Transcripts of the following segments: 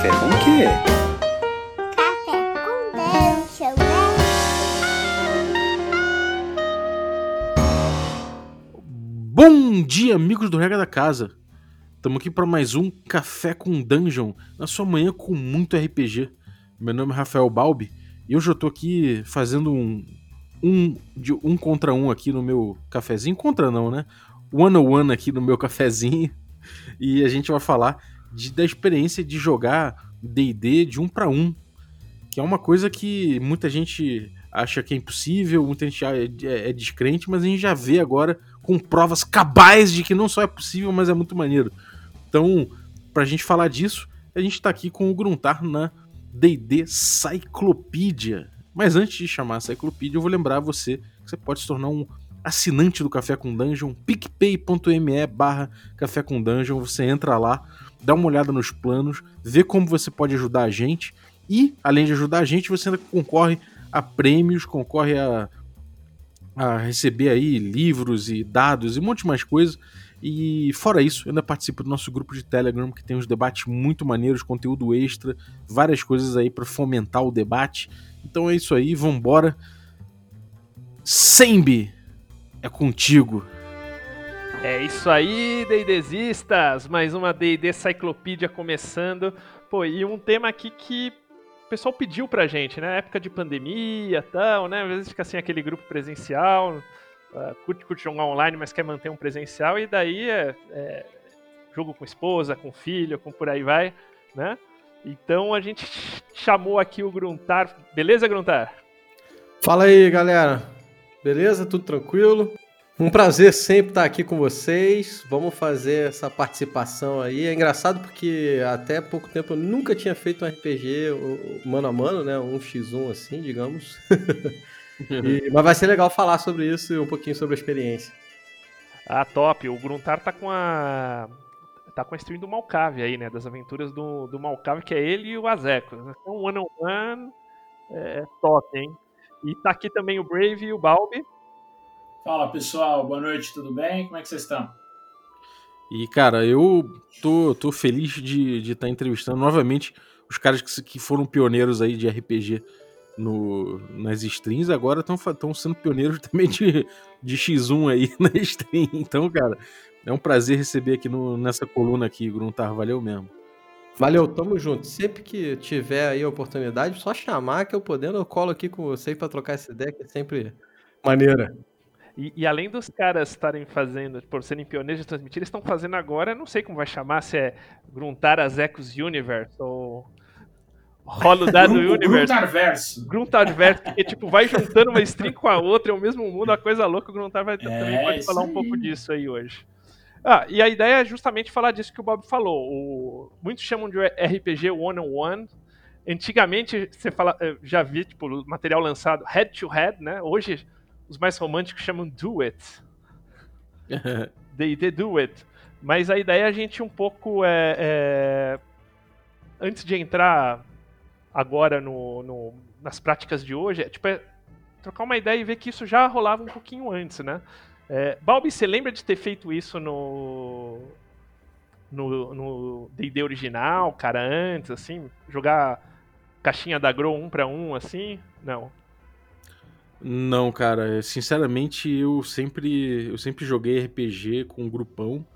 Café com quê? Café com Dungeon, né? Bom dia, amigos do Regra da Casa. Estamos aqui para mais um Café com Dungeon, na sua manhã com muito RPG. Meu nome é Rafael Balbi e hoje eu tô aqui fazendo um um, de um contra um aqui no meu cafezinho. Contra não, né? One on one aqui no meu cafezinho. E a gente vai falar de, da experiência de jogar D&D de um para um, que é uma coisa que muita gente acha que é impossível, muita gente é, é, descrente, mas a gente já vê agora com provas cabais de que não só é possível, mas é muito maneiro. Então, pra gente falar disso, a gente tá aqui com o Gruntar na D&D Cyclopedia. Mas antes de chamar a Cyclopedia, eu vou lembrar você que você pode se tornar um assinante do Café com Dungeon, picpay.me barra Café com Dungeon, você entra lá, dá uma olhada nos planos, vê como você pode ajudar a gente e, além de ajudar a gente, você ainda concorre a prêmios, concorre a, a receber aí livros e dados e um monte de mais coisas. E fora isso, ainda participo do nosso grupo de Telegram, que tem uns debates muito maneiros, conteúdo extra, várias coisas aí para fomentar o debate. Então é isso aí, vambora. Sembi, é contigo. É isso aí, D&Dzistas! Mais uma D&D Cyclopedia começando. Pô, e um tema aqui que o pessoal pediu pra gente, né? Época de pandemia tal, né? Às vezes fica assim aquele grupo presencial, uh, curte, curte jogar online, mas quer manter um presencial, e daí é, é jogo com esposa, com filho, com por aí vai, né? Então a gente chamou aqui o Gruntar. Beleza, Gruntar? Fala aí, galera. Beleza? Tudo tranquilo? Um prazer sempre estar aqui com vocês. Vamos fazer essa participação aí. É engraçado porque até pouco tempo eu nunca tinha feito um RPG mano a mano, né? Um x1 assim, digamos. e, mas vai ser legal falar sobre isso e um pouquinho sobre a experiência. Ah, top. O Gruntar tá com a tá com a stream do Malcave aí, né? Das aventuras do, do Malcave, que é ele e o Azeco. Então, one on one é top, hein? E tá aqui também o Brave e o Balbi. Fala pessoal, boa noite, tudo bem? Como é que vocês estão? E cara, eu tô, tô feliz de estar de tá entrevistando novamente os caras que, que foram pioneiros aí de RPG no, nas streams, agora estão sendo pioneiros também de, de X1 aí na stream. Então, cara, é um prazer receber aqui no, nessa coluna aqui, Gruntar. Valeu mesmo. Valeu, tamo junto. Sempre que tiver aí a oportunidade, só chamar que eu podendo, eu colo aqui com vocês para trocar essa ideia, que é sempre maneira. E, e, além dos caras estarem fazendo, por serem pioneiros de transmitir, eles estão fazendo agora, não sei como vai chamar, se é Gruntar as Ecos Universe ou Rolo Dado Universe. Gruntarverso. Gruntarverso, porque tipo, vai juntando uma string com a outra, é o mesmo mundo, a coisa louca, o Gruntar vai, é, também pode falar um pouco disso aí hoje. Ah, e a ideia é justamente falar disso que o Bob falou. O, muitos chamam de RPG one-on-one. Antigamente, você fala, já vi tipo, material lançado head-to-head, -head, né? Hoje, os mais românticos chamam do it. they, they do it. Mas a ideia é a gente um pouco é, é antes de entrar agora no, no, nas práticas de hoje, é, tipo, é trocar uma ideia e ver que isso já rolava um pouquinho antes, né? É, Balbi, você lembra de ter feito isso no no D&D original, cara, antes, assim? Jogar caixinha da Grow um para um, assim? Não. Não, cara, sinceramente eu sempre eu sempre joguei RPG com um grupão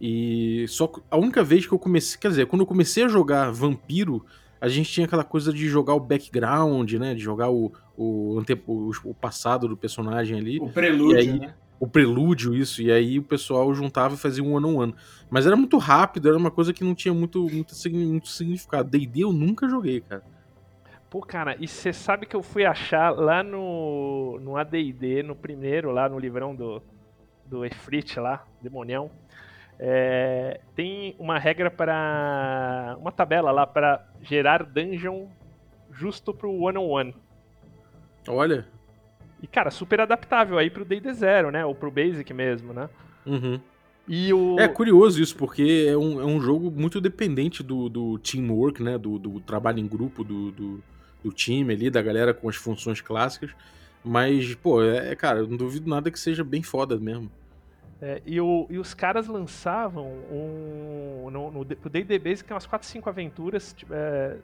e só a única vez que eu comecei, quer dizer, quando eu comecei a jogar Vampiro, a gente tinha aquela coisa de jogar o background, né, de jogar o o, o, o passado do personagem ali. O prelúdio, aí, né? o prelúdio, isso, e aí o pessoal juntava e fazia um ano um ano. Mas era muito rápido, era uma coisa que não tinha muito, muito, muito significado. D&D eu nunca joguei, cara. Pô, cara, e você sabe que eu fui achar lá no, no AD&D, no primeiro, lá no livrão do, do Efrit lá, Demonião, é, tem uma regra para uma tabela lá para gerar dungeon justo pro one on one. Olha. E, cara, super adaptável aí pro D&D Zero, né? Ou pro Basic mesmo, né? Uhum. E o... É curioso isso, porque é um, é um jogo muito dependente do, do teamwork, né? Do, do trabalho em grupo do, do, do, time ali, da galera com as funções clássicas. Mas, pô, é, cara, eu não duvido nada que seja bem foda mesmo. É, e, o, e os caras lançavam um no, no, no D&D Basic tem umas 4, 5 aventuras, tipo, é,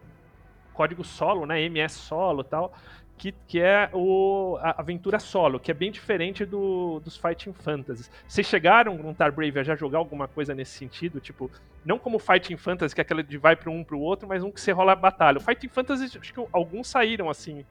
código solo, né, MS solo e tal, que, que é o, a aventura solo, que é bem diferente do, dos Fighting Fantasies. Vocês chegaram no Brave a já jogar alguma coisa nesse sentido? Tipo, não como Fighting Fantasy, que é aquela de vai para um para o outro, mas um que você rola a batalha. O Fighting Fantasy, acho que alguns saíram assim.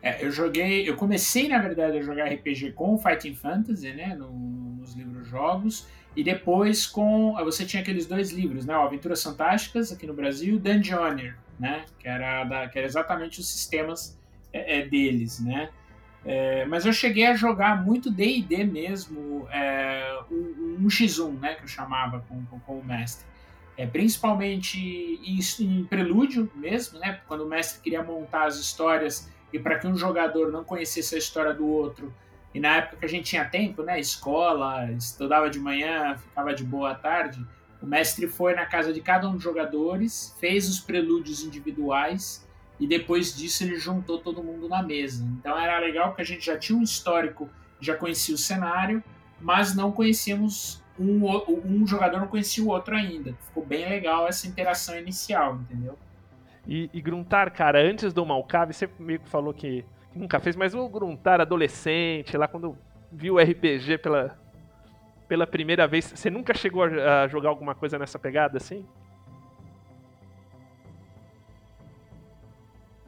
É, eu joguei, eu comecei na verdade a jogar RPG com Fighting Fantasy, né, no, nos livros jogos, e depois com você tinha aqueles dois livros, né, Aventuras Fantásticas aqui no Brasil, Dungeoneer, né, que era da, que era exatamente os sistemas é, é, deles, né. É, mas eu cheguei a jogar muito D&D mesmo, é, um, um X1, né, que eu chamava com, com, com o mestre. É, principalmente em, em, prelúdio mesmo, né? Quando o mestre queria montar as histórias e para que um jogador não conhecesse a história do outro, e na época que a gente tinha tempo, né, escola, estudava de manhã, ficava de boa à tarde, o mestre foi na casa de cada um dos jogadores, fez os prelúdios individuais e depois disso ele juntou todo mundo na mesa. Então era legal porque a gente já tinha um histórico, já conhecia o cenário, mas não conhecíamos um, um jogador não conhecia o outro ainda. Ficou bem legal essa interação inicial, entendeu? E, e Gruntar, cara, antes do Malcave, você meio que falou que, que nunca fez, mas o Gruntar adolescente, lá quando viu o RPG pela, pela primeira vez, você nunca chegou a, jogar alguma coisa nessa pegada assim?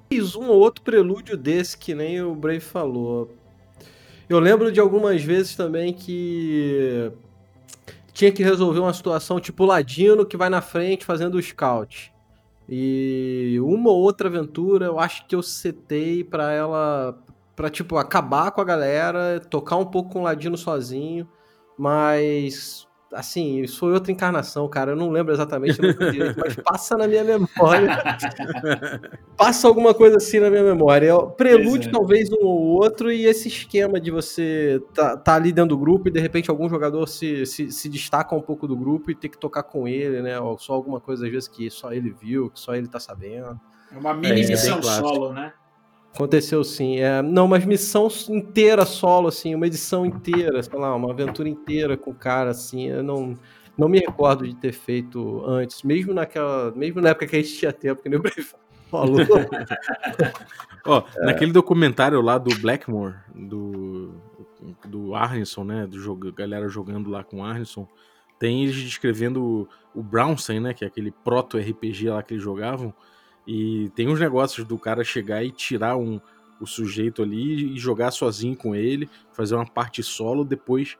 Fiz um ou outro prelúdio desse que nem o Brave falou. Eu lembro de algumas vezes também que tinha que resolver uma situação tipo Ladino que vai na frente fazendo o scout. E uma ou outra aventura eu acho que eu setei para ela para tipo acabar com a galera, tocar um pouco com o Ladino sozinho, mas assim, isso foi outra encarnação, cara. Eu não lembro exatamente direito, mas passa na minha memória. passa alguma coisa assim na minha memória. Prelúdio, é. talvez, um ou outro, e esse esquema de você tá, tá, ali dentro do grupo e de repente algum jogador se, se, se, destaca um pouco do grupo e ter que tocar com ele, né? Ou só alguma coisa, às vezes, que só ele viu, que só ele tá sabendo. É uma mini é, missão é solo, né? Aconteceu sim. É, não, mas missão inteira solo, assim, uma edição inteira, sei lá, uma aventura inteira com o cara, assim, eu não, não me recordo de ter feito antes, mesmo naquela. Mesmo na época que a gente tinha tempo, que nem o falou. Ó, é. naquele documentário lá do Blackmore, do, do Arneson, né? Do jogo, galera jogando lá com o Arneson, tem eles descrevendo o, o Brownson, né? Que é aquele proto-RPG lá que eles jogavam. E tem uns negócios do cara chegar e tirar um, o sujeito ali e jogar sozinho com ele, fazer uma parte solo, depois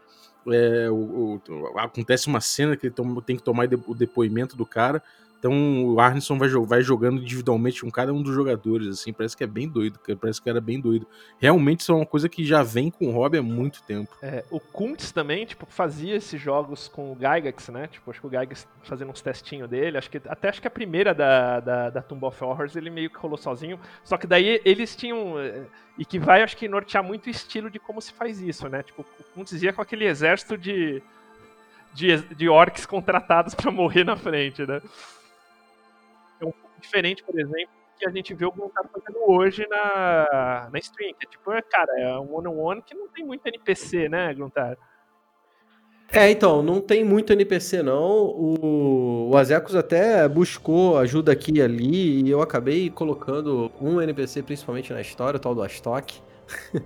é, o, o, acontece uma cena que ele tem que tomar o depoimento do cara, então o Arneson vai, vai jogando individualmente com cada um dos jogadores, assim, parece que é bem doido, parece que era bem doido. Realmente isso é uma coisa que já vem com o hobby há muito tempo. É, o Kuntz também, tipo, fazia esses jogos com o Gygax, né? Tipo, acho que o Gygax fazendo uns testinhos dele, acho que até acho que a primeira da, da, da Tomb of Horrors ele meio que rolou sozinho, só que daí eles tinham é, e que vai, acho que nortear muito o estilo de como se faz isso, né? Tipo, o Kuntz ia com aquele exército de de, de orcs contratados para morrer na frente, né? Diferente, por exemplo, que a gente vê o que tá fazendo hoje na, na stream. Que é tipo, é, cara, é um one-on-one que não tem muito NPC, né, Gruntar? É, então, não tem muito NPC não. O, o Azecos até buscou ajuda aqui e ali e eu acabei colocando um NPC principalmente na história, o tal do Astok.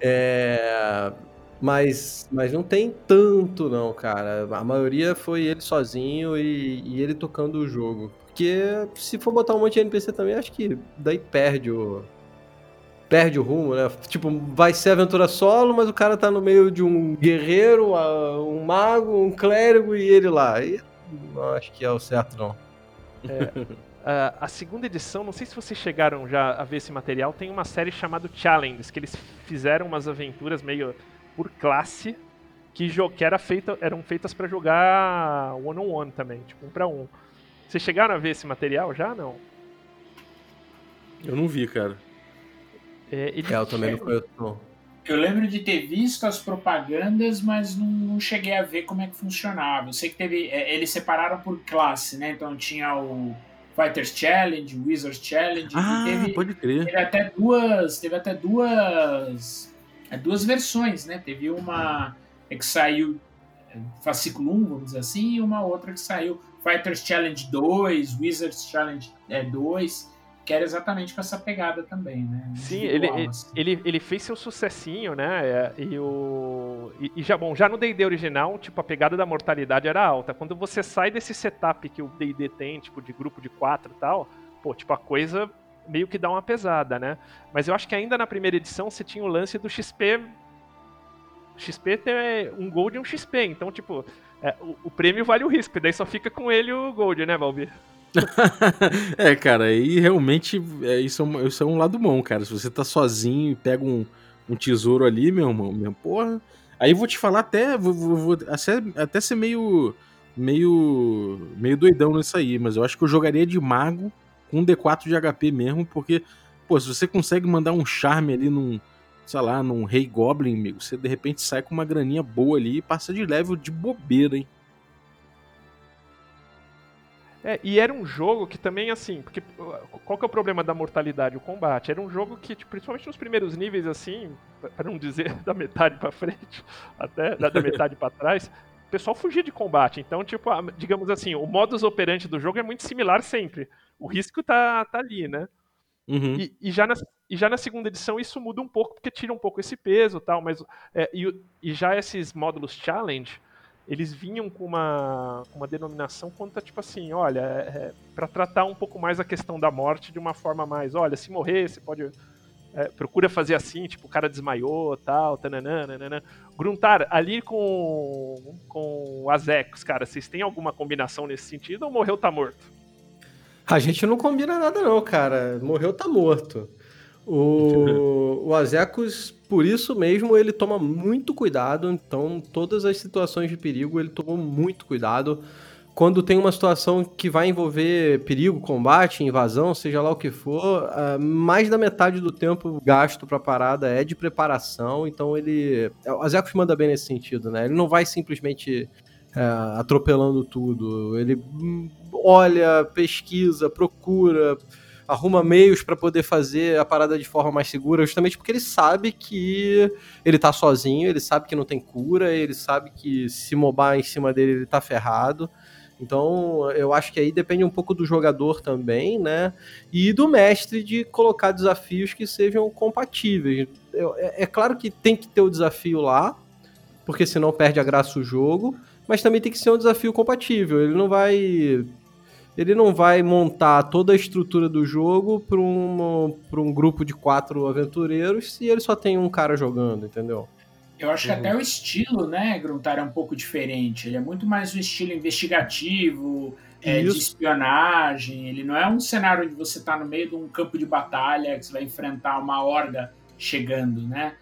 é, mas, mas não tem tanto não, cara. A maioria foi ele sozinho e, e ele tocando o jogo. Porque se for botar um monte de NPC também, acho que daí perde o. Perde o rumo, né? Tipo, vai ser aventura solo, mas o cara tá no meio de um guerreiro, um mago, um clérigo e ele lá. E não acho que é o certo, não. É, a, segunda edição, não sei se vocês chegaram já a ver esse material, tem uma série chamada Challenges, que eles fizeram umas aventuras meio por classe que, que era feita, eram feitas para jogar one-on-one -on -one também, tipo um para um. Vocês chegaram a ver esse material já? Não? Eu não vi, cara. É, ele... é eu também não conheço. Eu lembro de ter visto as propagandas, mas não, não, cheguei a ver como é que funcionava. Eu sei que teve. É, eles separaram por classe, né? Então tinha o Fighters Challenge, o Wizards Challenge. Ah, teve, pode crer. Teve até duas. Teve até duas. É, duas versões, né? Teve uma que saiu fascículo 1, vamos dizer assim, e uma outra que saiu Fighters Challenge 2, Wizards Challenge é, 2, que era exatamente com essa pegada também, né? Sim, ele, assim. ele, ele fez seu sucessinho, né? é, E, o, e, e já, bom, já no D&D original, tipo, a pegada da mortalidade era alta. Quando você sai desse setup que o D&D tem, tipo, de grupo de quatro e tal, pô, tipo, a coisa meio que dá uma pesada, né? Mas eu acho que ainda na primeira edição você tinha o lance do XP... XP tem um Gold e um XP, então, tipo, é, o, o prêmio vale o risco, e daí só fica com ele o Gold, né, Valbi? é, cara, aí realmente é, isso, é um, isso é um lado bom, cara. Se você tá sozinho e pega um, um tesouro ali, meu irmão, meu, porra. Aí vou te falar até. Vou, vou- vou até, até ser meio. meio. meio doidão nisso aí, mas eu acho que eu jogaria de mago com um D4 de HP mesmo, porque, pô, se você consegue mandar um charme ali num. Sei lá, num Rei Goblin, amigo, você de repente sai com uma graninha boa ali e passa de level de bobeira, hein? É, e era um jogo que também, assim, porque uh, qual que é o problema da mortalidade? O combate. Era um jogo que, tipo, principalmente nos primeiros níveis, assim, pra não dizer da metade pra frente, até da, metade pra trás, o pessoal fugia de combate. Então, tipo, digamos assim, o modus operandi do jogo é muito similar sempre. O risco tá, tá ali, né? Uhum. E, e já na, e já na segunda edição isso muda um pouco, porque tira um pouco esse peso tal, mas é, e, e já esses módulos challenge, eles vinham com uma, uma denominação a, tipo assim, olha, é, para tratar um pouco mais a questão da morte de uma forma mais, olha, se morrer, você pode. é, procura fazer assim, tipo, o cara desmaiou tal, tananã, nananã. Gruntar, ali com, com o Azecos, cara, vocês têm alguma combinação nesse sentido ou morreu tá morto? A gente não combina nada, não, cara. Morreu, tá morto. O, o por isso mesmo, ele toma muito cuidado. Então, todas as situações de perigo, ele tomou muito cuidado. Quando tem uma situação que vai envolver perigo, combate, invasão, seja lá o que for, ah, mais da metade do tempo gasto pra parada é de preparação. Então, ele. O Azecos manda bem nesse sentido, né? Ele não vai simplesmente é, atropelando tudo. Ele hum, olha, pesquisa, procura, arruma meios para poder fazer a parada de forma mais segura, justamente porque ele sabe que ele tá sozinho, ele sabe que não tem cura, ele sabe que se mobar em cima dele ele tá ferrado. Então, eu acho que aí depende um pouco do jogador também, né? E do mestre de colocar desafios que sejam compatíveis. É, é claro que tem que ter o desafio lá, porque senão perde a graça o jogo mas também tem que ser um desafio compatível. Ele não vai ele não vai montar toda a estrutura do jogo para um, pra um grupo de quatro aventureiros se ele só tem um cara jogando, entendeu? Eu acho que até o estilo, né, Gruntar, é um pouco diferente. Ele é muito mais um estilo investigativo, é, de espionagem. Ele não é um cenário onde você está no meio de um campo de batalha que você vai enfrentar uma horda chegando, né?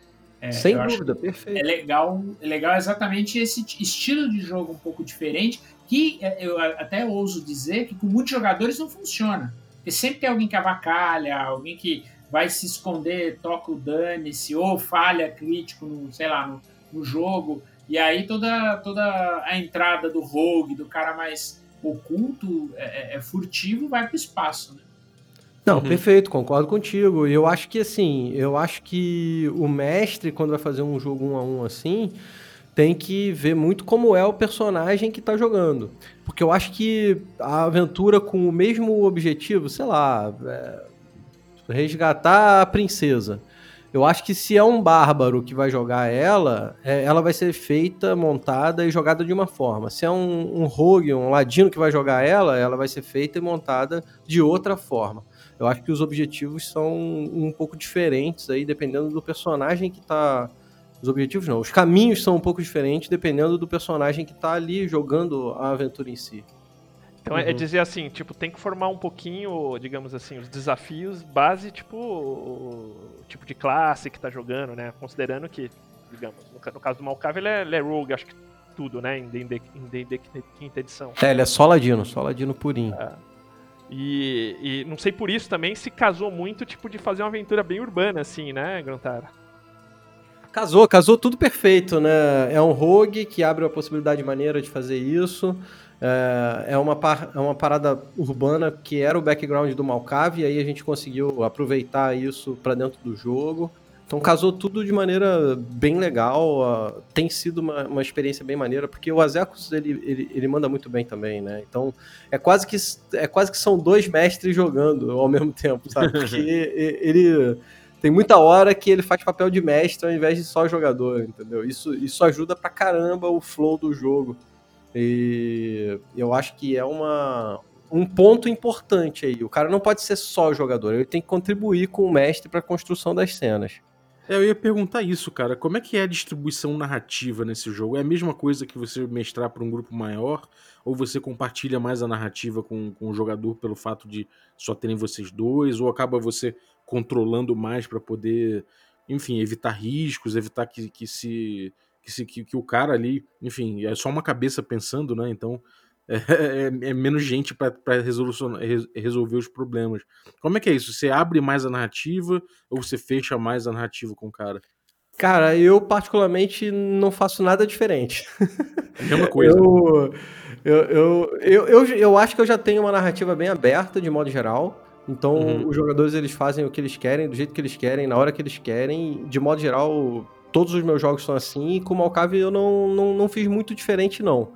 É, Sem dúvida, é perfeito. legal, é legal exatamente esse estilo de jogo um pouco diferente, que é, eu até ouso dizer que com muitos jogadores não funciona. Porque sempre tem alguém que avacalha, alguém que vai se esconder, toca o dane-se, ou falha crítico no, sei lá, no, no jogo. E aí toda, toda a entrada do rogue, do cara mais oculto, é, é- é furtivo, vai pro espaço, né? Não, Uhum. perfeito, concordo contigo. E eu acho que assim, eu acho que o mestre, quando vai fazer um jogo um a um assim, tem que ver muito como é o personagem que tá jogando. Porque eu acho que a aventura com o mesmo objetivo, sei lá, é, resgatar a princesa. Eu acho que se é um bárbaro que vai jogar ela, é, ela vai ser feita, montada e jogada de uma forma. Se é um, um rogue, um ladino que vai jogar ela, ela vai ser feita e montada de outra forma. Eu acho que os objetivos são um pouco diferentes aí, dependendo do personagem que tá. Os objetivos não, os caminhos são um pouco diferentes dependendo do personagem que tá ali jogando a aventura em si. Então é Uhum. dizer assim, tipo, tem que formar um pouquinho, digamos assim, os desafios base, tipo, o tipo de classe que tá jogando, né? Considerando que, digamos, no, ca- no caso do Malcave, ele é, ele é rogue, acho que tudo, né? Em D&D quinta edição. É, ele é só ladino, só ladino purinho. E, e não sei por isso também se casou muito, tipo, de fazer uma aventura bem urbana, assim, né, Grantara? Casou, casou tudo perfeito, né? É um rogue que abre uma possibilidade maneira de fazer isso. É, é uma, par- é uma parada urbana que era o background do Malcave, e aí a gente conseguiu aproveitar isso pra dentro do jogo. Então casou tudo de maneira bem legal, uh, tem sido uma, uma, experiência bem maneira, porque o Azekos ele, ele, ele, manda muito bem também, né? Então é quase, que, é quase que são dois mestres jogando ao mesmo tempo, sabe? Porque ele tem muita hora que ele faz papel de mestre ao invés de só jogador, entendeu? Isso, isso ajuda pra caramba o flow do jogo. E eu acho que é uma, um ponto importante aí. O cara não pode ser só jogador, ele tem que contribuir com o mestre para a construção das cenas. É, eu ia perguntar isso, cara. Como é que é a distribuição narrativa nesse jogo? É a mesma coisa que você mestrar para um grupo maior? Ou você compartilha mais a narrativa com, com o jogador pelo fato de só terem vocês dois? Ou acaba você controlando mais para poder, enfim, evitar riscos, evitar que, que se. Que, se, que, que o cara ali, enfim, é só uma cabeça pensando, né? Então é, é, é, menos gente para resolver os problemas. Como é que é isso? Você abre mais a narrativa ou você fecha mais a narrativa com o cara? Cara, eu particularmente não faço nada diferente. É a mesma coisa. eu, eu, eu, eu, eu, eu acho que eu já tenho uma narrativa bem aberta, de modo geral. Então, uhum. os jogadores eles fazem o que eles querem, do jeito que eles querem, na hora que eles querem. De modo geral, todos os meus jogos são assim. E com o Malcave eu não, não, não fiz muito diferente, não.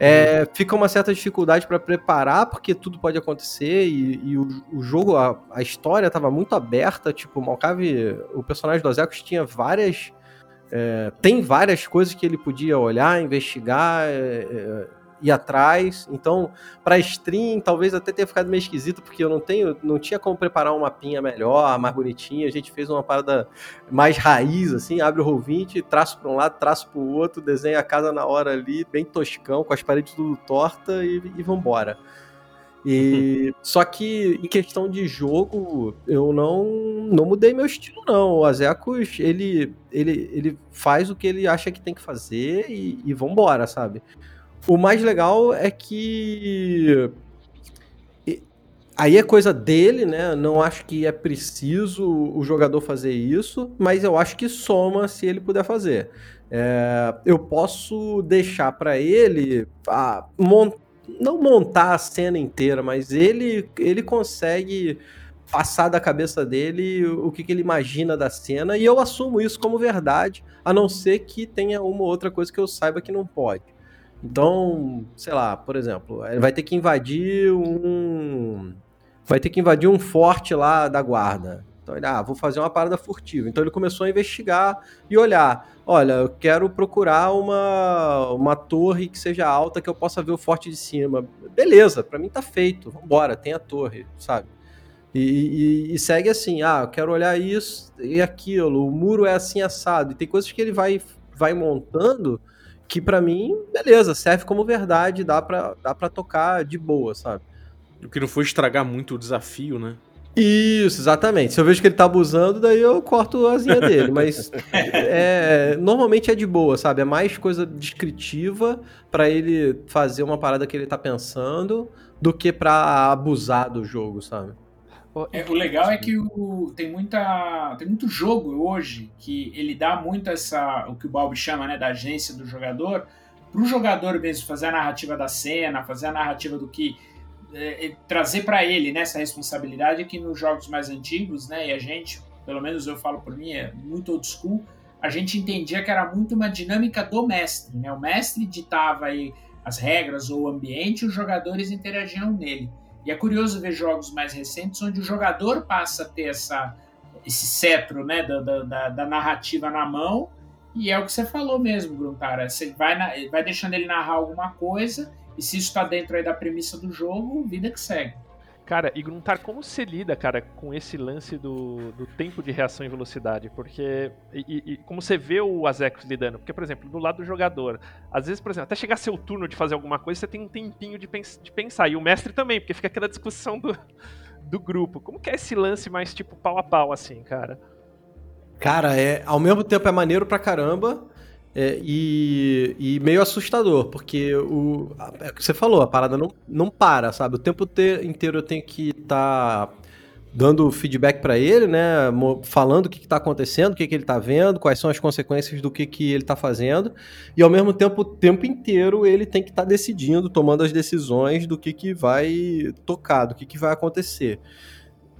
É, fica uma certa dificuldade para preparar, porque tudo pode acontecer e, e o, o, jogo, a, a história estava muito aberta. Tipo, o Malcave, o personagem do Azekos tinha várias. É, tem várias coisas que ele podia olhar, investigar, é, é ir atrás. Então, para stream, talvez até tenha ficado meio esquisito, porque eu não tenho, não tinha como preparar um mapinha melhor, mais bonitinha. A gente fez uma parada mais raiz, assim, abre o Roll20, traço para um lado, traço para o outro, desenha a casa na hora ali, bem toscão, com as paredes tudo torta e, e vambora. E só que em questão de jogo, eu não não mudei meu estilo não. O Azekos, ele ele ele faz o que ele acha que tem que fazer e, e vambora, sabe? O mais legal é que. Aí é coisa dele, né? Não acho que é preciso o jogador fazer isso, mas eu acho que soma se ele puder fazer. É, eu posso deixar para ele mont... não montar a cena inteira, mas ele, ele consegue passar da cabeça dele o que, que, ele imagina da cena e eu assumo isso como verdade, a não ser que tenha uma ou outra coisa que eu saiba que não pode. Então, sei lá, por exemplo, ele vai ter que invadir um. Vai ter que invadir um forte lá da guarda. Então ele, ah, vou fazer uma parada furtiva. Então ele começou a investigar e olhar. Olha, eu quero procurar uma, uma torre que seja alta que eu possa ver o forte de cima. Beleza, para mim tá feito. Vambora, tem a torre, sabe? E, e, e, segue assim, ah, eu quero olhar isso e aquilo, o muro é assim assado. E tem coisas que ele vai, vai montando que para mim, beleza, serve como verdade, dá pra, dá pra tocar de boa, sabe? O que não foi estragar muito o desafio, né? Isso, exatamente. Se eu vejo que ele tá abusando, daí eu corto a asinha dele. Mas é, normalmente é de boa, sabe? É mais coisa descritiva para ele fazer uma parada que ele tá pensando do que para abusar do jogo, sabe? É, o legal é que o, tem, muita, tem muito jogo hoje que ele dá muito essa, o que o Balbi chama né, da agência do jogador, para o jogador mesmo fazer a narrativa da cena, fazer a narrativa do que. É, é trazer para ele né, essa responsabilidade que nos jogos mais antigos, né, e a gente, pelo menos eu falo por mim, é muito old school, a gente entendia que era muito uma dinâmica do mestre. Né? O mestre ditava aí as regras ou o ambiente e os jogadores interagiam nele. E é curioso ver jogos mais recentes onde o jogador passa a ter essa, esse cetro né, da, da, da narrativa na mão. E é o que você falou mesmo, Gruntara. Você vai, na, vai deixando ele narrar alguma coisa, e se isso está dentro aí da premissa do jogo, vida que segue. Cara, e Gruntar, como você lida, cara, com esse lance do, do tempo de reação e velocidade? Porque. E, e como você vê o Azekos lidando? Porque, por exemplo, do lado do jogador, às vezes, por exemplo, até chegar seu turno de fazer alguma coisa, você tem um tempinho de, pens de pensar. E o mestre também, porque fica aquela discussão do, do grupo. Como que é esse lance mais tipo pau a pau, assim, cara? Cara, é, ao mesmo tempo é maneiro pra caramba. É, e, e, meio assustador, porque o, é o que você falou, a parada não, não para, sabe? O tempo inteiro eu tenho que estar tá dando feedback para ele, né? Falando o que está acontecendo, o que, que ele está vendo, quais são as consequências do que, que ele está fazendo. E ao mesmo tempo, o tempo inteiro ele tem que estar tá decidindo, tomando as decisões do que, que vai tocar, do que, que vai acontecer.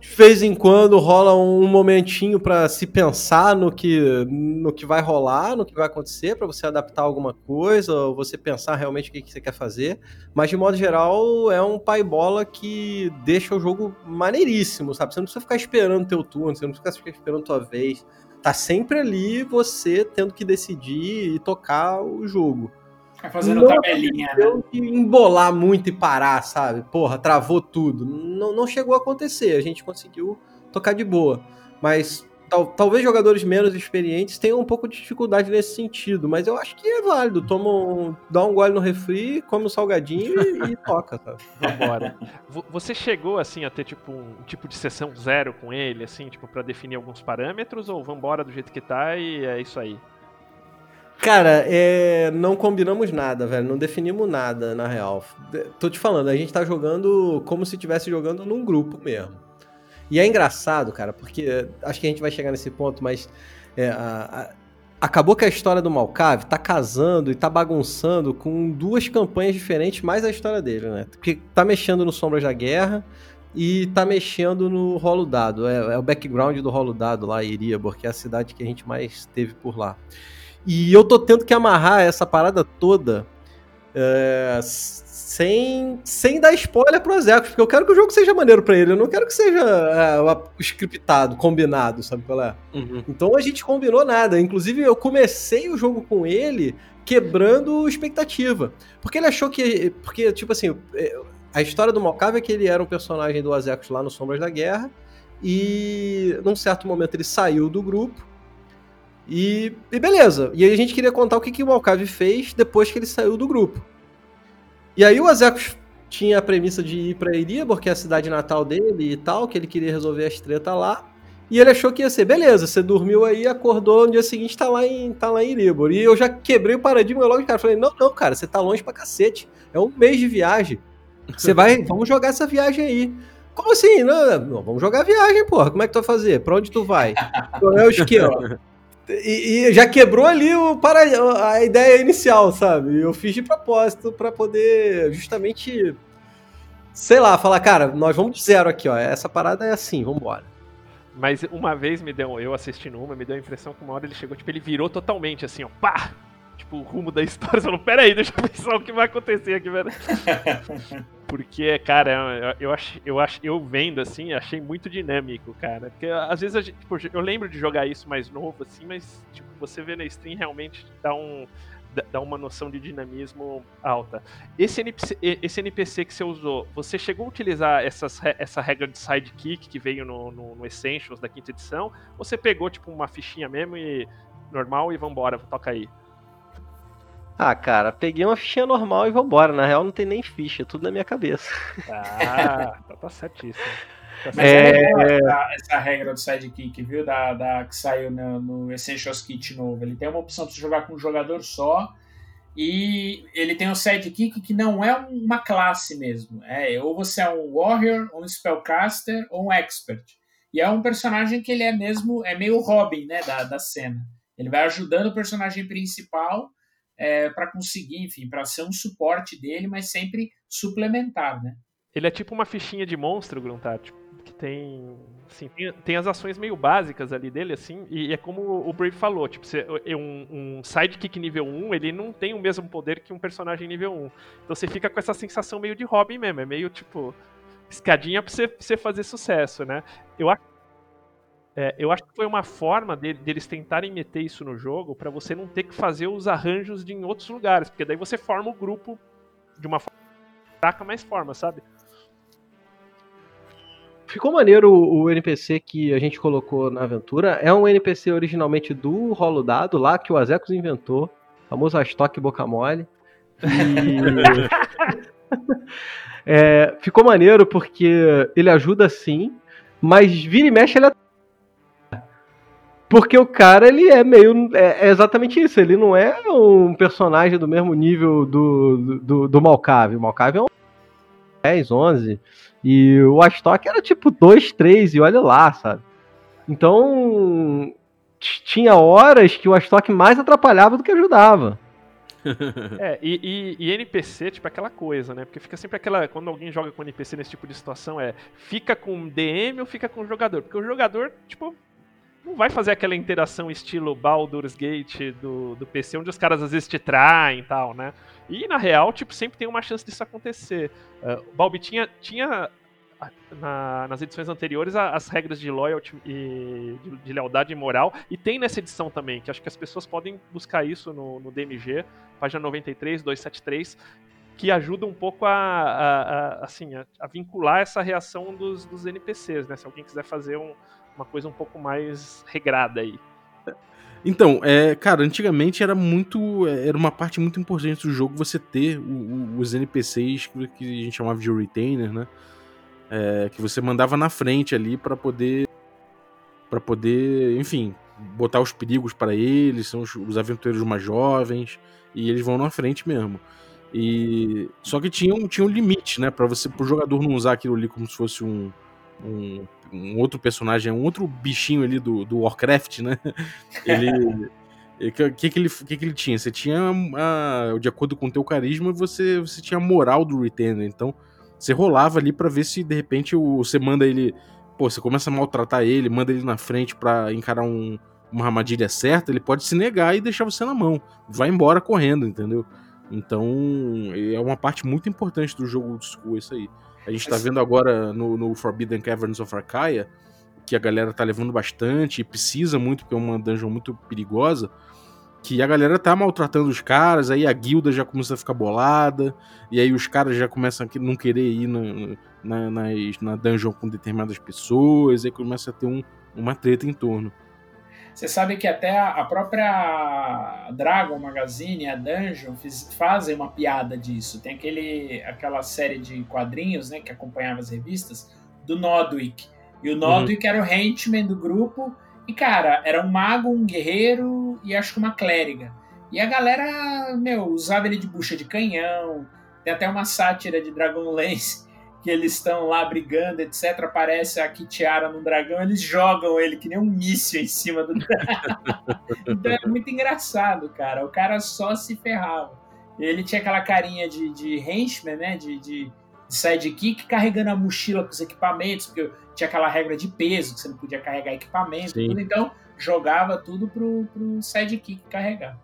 De vez em quando rola um momentinho para se pensar no que, no que vai rolar, no que vai acontecer, para você adaptar alguma coisa, ou você pensar realmente o que, que você quer fazer. Mas de modo geral, é um pai bola que deixa o jogo maneiríssimo, sabe? Você não precisa ficar esperando teu turno, você não precisa ficar esperando tua vez. Tá sempre ali você tendo que decidir e tocar o jogo. Fica fazendo Não tabelinha, né? De embolar muito e parar, sabe? Porra, travou tudo. Não, não chegou a acontecer. A gente conseguiu tocar de boa. Mas tal- talvez jogadores menos experientes tenham um pouco de dificuldade nesse sentido. Mas eu acho que é válido. Toma um, dá um gole no refri, come um salgadinho e, e toca, sabe? Vambora. Vo- Você chegou, assim, a ter, tipo, um tipo de sessão zero com ele, assim, tipo, pra definir alguns parâmetros, ou vambora do jeito que tá e é isso aí? Cara, é, não combinamos nada, velho. Não definimos nada, na real. Tô te falando, a gente tá jogando como se estivesse jogando num grupo mesmo. E é engraçado, cara, porque acho que a gente vai chegar nesse ponto, mas é, a- acabou que a história do Malcave tá casando e tá bagunçando com duas campanhas diferentes, mais a história dele, né? Porque tá mexendo no Sombras da Guerra e tá mexendo no Rolo Dado. É, é o background do Rolo Dado lá, Iriabor, que é a cidade que a gente mais teve por lá. E eu tô tendo que amarrar essa parada toda é, sem, sem dar spoiler pro Zecos, porque eu quero que o jogo seja maneiro pra ele, eu não quero que seja é, o scriptado, combinado, sabe qual é? Então a gente combinou nada. Inclusive, eu comecei o jogo com ele quebrando expectativa. Porque ele achou que. Porque, tipo assim, é, a história do Mocave é que ele era um personagem do Azekos lá no Sombras da Guerra. E num certo momento ele saiu do grupo. E, e beleza. E aí a gente queria contar o que, que o Malcave fez depois que ele saiu do grupo. E aí o Azekos tinha a premissa de ir pra Iribor, que é a cidade natal dele e tal, que ele queria resolver as tretas lá. E ele achou que ia ser, beleza, você dormiu aí, acordou, no dia seguinte tá lá em, tá lá em Iribor. E eu já quebrei o paradigma logo de cara. Falei, não, não, cara, você tá longe pra cacete. É um mês de viagem. Você vai, vamos jogar essa viagem aí. Como assim? Não, não, vamos jogar a viagem, porra. Como é que tu vai fazer? Pra onde tu vai? Qual é o esquema? E, e já quebrou ali o para, a ideia inicial, sabe? Eu fiz de propósito pra poder justamente, sei lá, falar, cara, nós vamos de zero aqui, ó. Essa parada é assim, vambora. Mas uma vez me deu, eu assistindo uma, me deu a impressão que uma hora ele chegou, tipo, ele virou totalmente assim, ó, pá! Tipo, o rumo da história, você falou, pera aí, deixa eu pensar o que vai acontecer aqui, velho. Porque, cara, eu, eu, ach, eu, ach, eu vendo assim, achei muito dinâmico, cara. Porque às vezes a gente, tipo, eu lembro de jogar isso mais novo, assim, mas tipo, você vê na stream realmente dá um. dá- uma noção de dinamismo alta. Esse NPC, esse NPC que você usou, você chegou a utilizar essas, essa regra de sidekick que veio no, no, no Essentials da quinta edição? Ou você pegou, tipo, uma fichinha mesmo e normal e vambora, toca aí? Ah, cara, peguei uma fichinha normal e vambora. Na real, não tem nem ficha, tudo na minha cabeça. Ah, tá, tá certíssimo. Tá Mas certo. é legal essa, essa regra do sidekick, viu? Da, da, que saiu no, no Essentials Kit novo. Ele tem uma opção para você jogar com um jogador só. E ele tem um sidekick que não é uma classe mesmo. É, ou você é um Warrior, um Spellcaster ou um Expert. E é um personagem que ele é mesmo, é meio Robin, né, da, da cena. Ele vai ajudando o personagem principal é, para conseguir, enfim, para ser um suporte dele, mas sempre suplementar, né? Ele é tipo uma fichinha de monstro, Gruntar, tipo, que tem, assim, tem, tem as ações meio básicas ali dele, assim, e é como o Brave falou, tipo, você, é um, um sidekick nível 1, ele não tem o mesmo poder que um personagem nível 1. Então você fica com essa sensação meio de Robin mesmo, é meio, tipo, escadinha pra você, pra você fazer sucesso, né? Eu acho é, eu acho que foi uma forma de- deles tentarem meter isso no jogo pra você não ter que fazer os arranjos de em outros lugares, porque daí você forma o grupo de uma forma fraca, mas forma, sabe? Ficou maneiro o, o NPC que a gente colocou na aventura. É um NPC originalmente do Rolo Dado, lá que o Azecos inventou. Famoso Astock Boca Mole. E... É, ficou maneiro porque ele ajuda sim, mas vira e mexe ele é... Porque o cara, ele é meio. É, é exatamente isso. Ele não é um personagem do mesmo nível do, do, do Malcave. O Malcave é um 10, 11. E o Astok era tipo 2, 3 e olha lá, sabe? Então, tinha horas que o Astok mais atrapalhava do que ajudava. É, e, e- e NPC, tipo, aquela coisa, né? Porque fica sempre aquela. Quando alguém joga com NPC nesse tipo de situação, é fica com DM ou fica com o jogador? Porque o jogador, tipo, não vai fazer aquela interação estilo Baldur's Gate do, do PC, onde os caras às vezes te traem e tal, né? E na real, tipo, sempre tem uma chance disso acontecer. Uh, Balbi tinha, tinha a- na- nas edições anteriores a- as regras de loyalty e de, de lealdade e moral, e tem nessa edição também, que acho que as pessoas podem buscar isso no, no DMG, página 93, 273, que ajuda um pouco a, a- a- assim, a vincular essa reação dos, dos NPCs, né? Se alguém quiser fazer um- uma coisa um pouco mais regrada aí. Então, é, cara, antigamente era muito. Era uma parte muito importante do jogo você ter o- o- os NPCs que, a gente chamava de retainer, né? É, que você mandava na frente ali pra poder. para poder, enfim, botar os perigos pra eles, são os, os aventureiros mais jovens, e eles vão na frente mesmo. E só que tinha um, tinha um limite, né, Pra você pro jogador não usar aquilo ali como se fosse um, um, um outro personagem, um outro bichinho ali do, do Warcraft, né? Ele o que, que, que ele, que, que ele tinha? Você tinha, a- de acordo com o teu carisma, você, você tinha a moral do Retainer. Então, você rolava ali pra ver se, de repente, o, você manda ele... Pô, você começa a maltratar ele, manda ele na frente pra encarar um- uma armadilha certa, ele pode se negar e deixar você na mão. Vai embora correndo, entendeu? Então, é uma parte muito importante do jogo old school isso aí. A gente tá Mas- vendo agora no, no Forbidden Caverns of Arcaia, que a galera tá levando bastante e precisa muito, porque é uma dungeon muito perigosa, que a galera tá maltratando os caras, aí a guilda já começa a ficar bolada, e aí os caras já começam a não querer ir na, na, nas- na dungeon com determinadas pessoas, aí começa a ter um- uma treta em torno. Você sabe que até a própria Dragon Magazine, a Dungeon, fiz- fazem uma piada disso. Tem aquele, aquela série de quadrinhos né, que acompanhava as revistas do Nodwick. E o Nodwick era o henchman do grupo. E, cara, era um mago, um guerreiro e acho que uma clériga. E a galera, meu, usava ele de bucha de canhão. Tem até uma sátira de Dragonlance que eles estão lá brigando, etc. Aparece a Kitiara no dragão, eles jogam ele que nem um míssil em cima do dragão. então é muito engraçado, cara. O cara só se ferrava. Ele tinha aquela carinha de, de henchman, né? De, de, de sidekick, carregando a mochila com os equipamentos, porque tinha aquela regra de peso, que você não podia carregar equipamento. Tudo, então jogava tudo pro, pro sidekick carregar.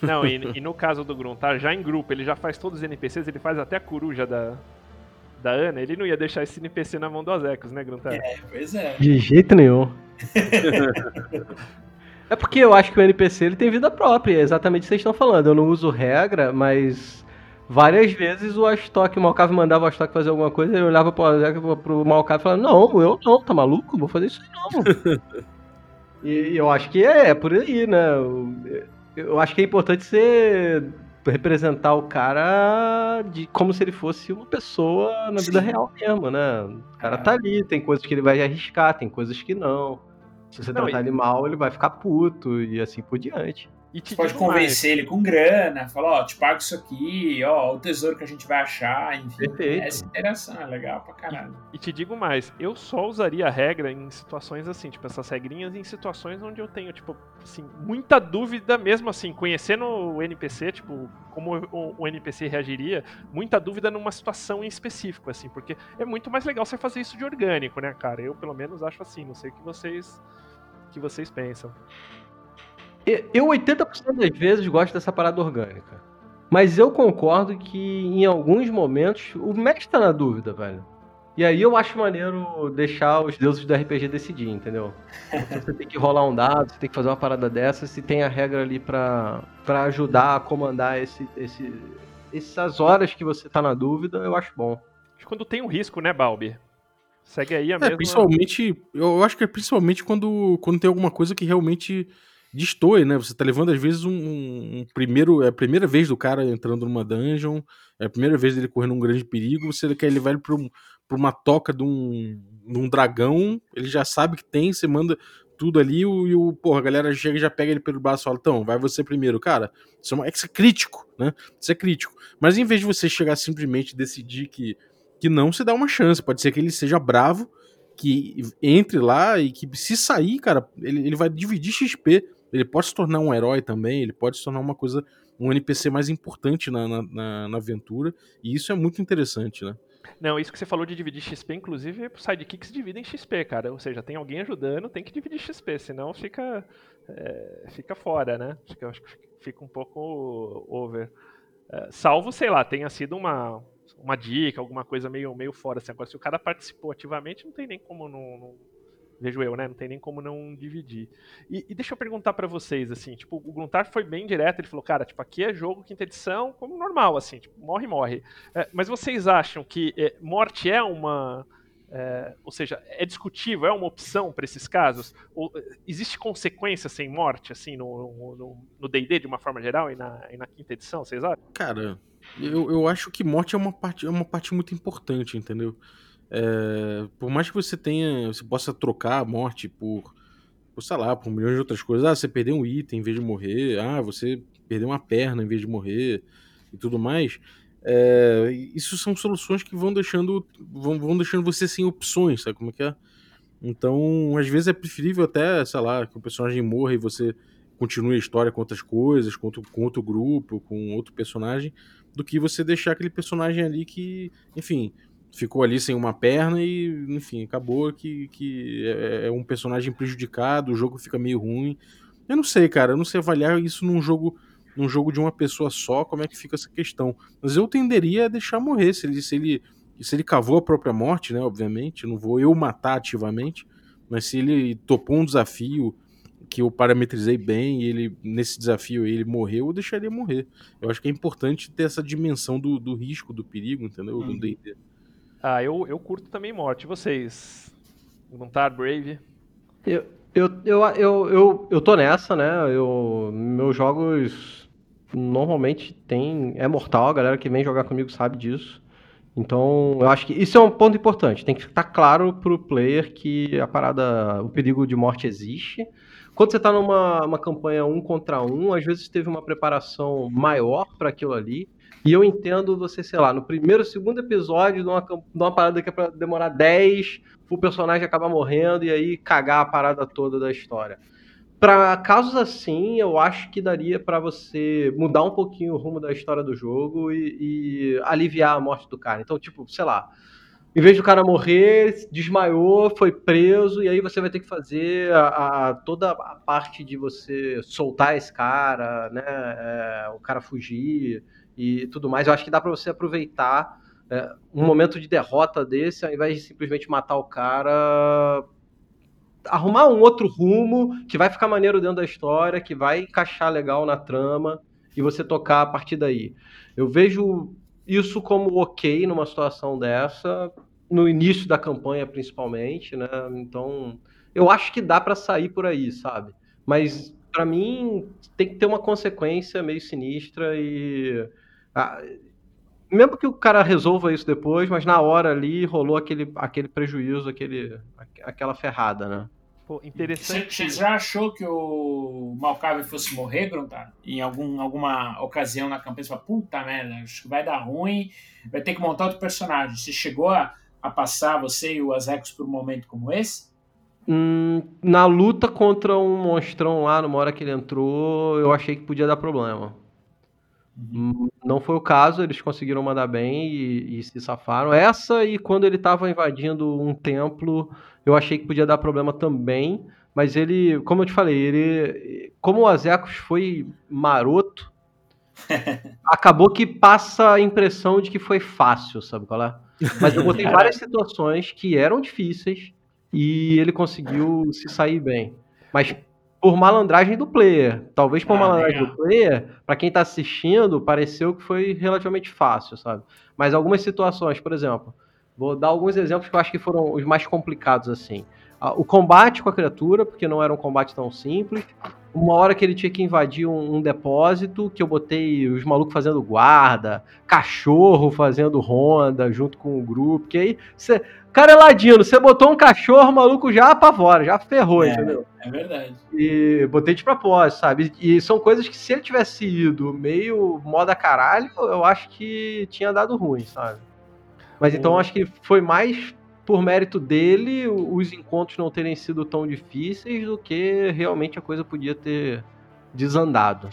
Não, e, e no caso do Gruntar, já em grupo, ele já faz todos os NPCs, ele faz até a coruja da, da Ana, ele não ia deixar esse NPC na mão do Azecos, né, Gruntar? É, pois é. De jeito nenhum. é porque eu acho que o NPC ele tem vida própria, é exatamente o que vocês estão falando. Eu não uso regra, mas várias vezes o Astok, o Malcave mandava o Astok fazer alguma coisa, ele olhava pro, Azek, pro Malcave e falava, não, eu não, tá maluco? Vou fazer isso aí não. e, e eu acho que é, é por aí, né? Eu, eu acho que é importante você representar o cara de como se ele fosse uma pessoa na vida Sim. real mesmo, né? O cara É. tá ali, tem coisas que ele vai arriscar, tem coisas que não. Se você Não, tratar e- ele mal, ele vai ficar puto e assim por diante. E pode digo mais, convencer ele com grana, falar, ó, te pago isso aqui, ó, o tesouro que a gente vai achar, enfim. Perfeito. Essa interação é legal pra caralho. E te digo mais, eu só usaria a regra em situações assim, tipo, essas regrinhas em situações onde eu tenho, tipo, assim, muita dúvida mesmo assim, conhecendo o NPC, tipo, como o, o NPC reagiria, muita dúvida numa situação em específico, assim, porque é muito mais legal você fazer isso de orgânico, né, cara? Eu, pelo menos, acho assim, não sei o que vocês, o que vocês pensam. Eu, 80% das vezes, gosto dessa parada orgânica. Mas eu concordo que em alguns momentos o mestre tá na dúvida, velho. E aí eu acho maneiro deixar os deuses do RPG decidir, entendeu? Porque Você tem que rolar um dado, você tem que fazer uma parada dessa, se tem a regra ali pra, pra ajudar a comandar esse, esse, essas horas que você tá na dúvida, eu acho bom. Acho que quando tem um risco, né, Balbi? Segue aí a É, mesma... principalmente, eu acho que é principalmente quando, quando tem alguma coisa que realmente destoe, né? Você tá levando, às vezes, um, um primeiro. É a primeira vez do cara entrando numa dungeon, é a primeira vez dele correndo um grande perigo, você quer levar ele pra, um- pra uma toca de um, de um dragão, ele já sabe que tem, você manda tudo ali o- e o, porra, a galera chega e já pega ele pelo braço e fala, então, vai você primeiro. Cara, isso é, uma, é que isso é crítico, né? Isso é crítico. Mas em vez de você chegar simplesmente e decidir que, que não, você dá uma chance. Pode ser que ele seja bravo, que entre lá e que se sair, cara, ele, ele vai dividir XP. Ele pode se tornar um herói também, ele pode se tornar uma coisa um NPC mais importante na, na, na, aventura, e isso é muito interessante, né? Não, isso que você falou de dividir XP, inclusive, sidekicks dividem XP, cara. Ou seja, tem alguém ajudando, tem que dividir XP, senão fica, é, fica fora, né? Fica, fica um pouco over. É, salvo, sei lá, tenha sido uma, uma dica, alguma coisa meio, meio fora. Assim. Agora, se o cara participou ativamente, não tem nem como não, não vejo eu, né? Não tem nem como não dividir. E, e deixa eu perguntar para vocês, assim, tipo, o Gruntar foi bem direto, ele falou, cara, tipo, aqui é jogo quinta edição, como normal, assim, tipo, morre, morre. É, mas vocês acham que é, morte é uma... É, ou seja, é discutível, é uma opção para esses casos? Ou existe consequência sem morte, assim, no D&D de uma forma geral e na, e na quinta edição, vocês acham? Cara, eu, eu acho que morte é uma parte, é uma parte muito importante, entendeu? É, por mais que você tenha, você possa trocar a morte por, por, sei lá, por milhões de outras coisas. Ah, você perdeu um item em vez de morrer. Ah, você perdeu uma perna em vez de morrer e tudo mais. É, isso são soluções que vão deixando, vão, vão deixando você sem opções, sabe como é que é? Então, às vezes é preferível até, sei lá, que o personagem morra e você continue a história com outras coisas, com outro, com outro grupo, com outro personagem, do que você deixar aquele personagem ali que, enfim, ficou ali sem uma perna e, enfim, acabou que, que é, é um personagem prejudicado, o jogo fica meio ruim. Eu não sei, cara, eu não sei avaliar isso num jogo num jogo de uma pessoa só, como é que fica essa questão. Mas eu tenderia a deixar morrer, se ele, se ele, se ele cavou a própria morte, né, obviamente, não vou eu matar ativamente, mas se ele topou um desafio que eu parametrizei bem e ele, nesse desafio ele morreu, eu deixaria morrer. Eu acho que é importante ter essa dimensão do, do risco, do perigo, entendeu? Do D&D. Ah, eu, eu curto também morte. Vocês? Montar Brave? Eu, eu, eu, eu, eu, eu tô nessa, né? Eu, meus jogos normalmente tem. É mortal, a galera que vem jogar comigo sabe disso. Então, eu acho que isso é um ponto importante. Tem que estar claro pro player que a parada, o perigo de morte existe. Quando você está numa uma campanha um contra um, às vezes teve uma preparação maior para aquilo ali. E eu entendo você, sei lá, no primeiro, segundo episódio de uma, de uma parada que é pra demorar 10, o personagem acabar morrendo e aí cagar a parada toda da história. Para casos assim, eu acho que daria para você mudar um pouquinho o rumo da história do jogo e, e, aliviar a morte do cara. Então, tipo, sei lá, em vez do cara morrer, desmaiou, foi preso, e aí você vai ter que fazer a, a toda a parte de você soltar esse cara, né? É, o cara fugir e tudo mais. Eu acho que dá para você aproveitar é, um momento de derrota desse, ao invés de simplesmente matar o cara, arrumar um outro rumo que vai ficar maneiro dentro da história, que vai encaixar legal na trama e você tocar a partir daí. Eu vejo isso como ok numa situação dessa, no início da campanha principalmente, né? Então, eu acho que dá para sair por aí, sabe? Mas para mim tem que ter uma consequência meio sinistra e ah, mesmo que o cara resolva isso depois, mas na hora ali rolou aquele, aquele prejuízo, aquele, aquela ferrada, né? Pô, interessante. Você já achou que o Malcave fosse morrer, Gruntar? Em algum, alguma ocasião na campanha, você fala, puta merda, acho que vai dar ruim, vai ter que montar outro personagem. Você chegou a, a passar, você e o Azecos, por um momento como esse? Hum, na luta contra um monstrão lá, numa hora que ele entrou, eu achei que podia dar problema. Uhum. Não foi o caso, eles conseguiram mandar bem e, e, se safaram. Essa e quando ele estava invadindo um templo, eu achei que podia dar problema também. Mas ele, como eu te falei, ele, como o Azecos foi maroto, acabou que passa a impressão de que foi fácil, sabe qual é? Mas eu botei várias situações que eram difíceis e ele conseguiu se sair bem. Mas por malandragem do player. Talvez por ah, malandragem legal. do player, para quem tá assistindo, pareceu que foi relativamente fácil, sabe? Mas algumas situações, por exemplo, vou dar alguns exemplos que eu acho que foram os mais complicados assim. O combate com a criatura, porque não era um combate tão simples. Uma hora que ele tinha que invadir um, um depósito, que eu botei os malucos fazendo guarda, cachorro fazendo ronda junto com o grupo, que aí você cara é ladino, você botou um cachorro, o maluco já apavora, já ferrou, é, entendeu? É verdade. E botei de propósito, sabe? E são coisas que se ele tivesse ido meio moda caralho, eu acho que tinha dado ruim, sabe? Mas então hum. acho que foi mais por mérito dele os encontros não terem sido tão difíceis do que realmente a coisa podia ter desandado.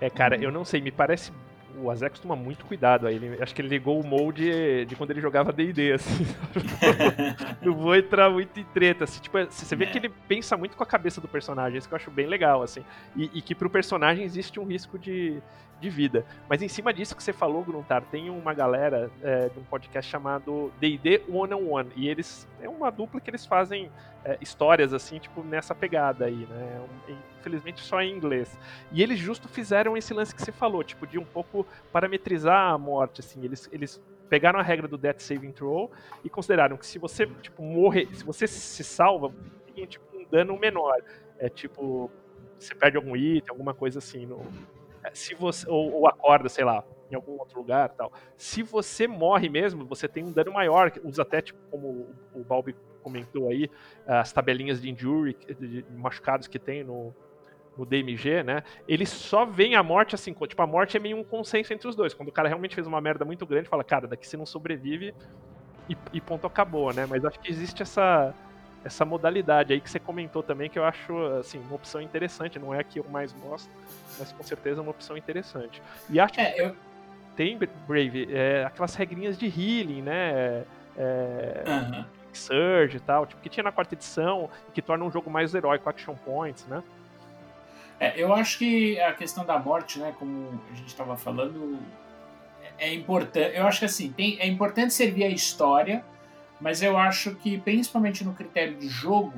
É, cara, eu não sei, me parece. O Azex toma muito cuidado aí. Ele, acho que ele ligou o molde de quando ele jogava DD, assim. não vou entrar muito em treta. Assim, tipo, você vê É. que ele pensa muito com a cabeça do personagem, isso que eu acho bem legal, assim. E, e que pro personagem existe um risco de, de vida. Mas em cima disso que você falou, Gruntar, tem uma galera é, de um podcast chamado D&D One on One. E eles. É uma dupla que eles fazem é, histórias, assim, tipo, nessa pegada aí, né? Um- Infelizmente só em inglês. E eles justo fizeram esse lance que você falou, tipo, de um pouco parametrizar a morte, assim. Eles, eles pegaram a regra do Death Saving Throw e consideraram que se você, tipo, morrer, se você se salva, tem, tipo, um dano menor. É tipo, você perde algum item, alguma coisa assim. No, é, se você, ou, ou acorda, sei lá, em algum outro lugar tal. Se você morre mesmo, você tem um dano maior. Usa até, tipo, como o, Balbi comentou aí, as tabelinhas de injury, de, machucados que tem no, DMG, né? Eles só veem a morte assim, tipo, a morte é meio um consenso entre os dois. Quando o cara realmente fez uma merda muito grande, fala, cara, daqui você não sobrevive e, e ponto acabou, né? Mas acho que existe essa essa modalidade aí que você comentou também, que eu acho, assim, uma opção interessante. Não é a que eu mais gosto, mas com certeza é uma opção interessante. E acho que É, eu. tem, Brave, é, aquelas regrinhas de healing, né? É, Aham. Surge e tal, tipo, que tinha na quarta edição, e que torna um jogo mais heróico, action points, né? É, eu acho que a questão da morte, né, como a gente estava falando, é importante. Eu acho que assim, tem, é importante servir a história, mas eu acho que principalmente no critério de jogo,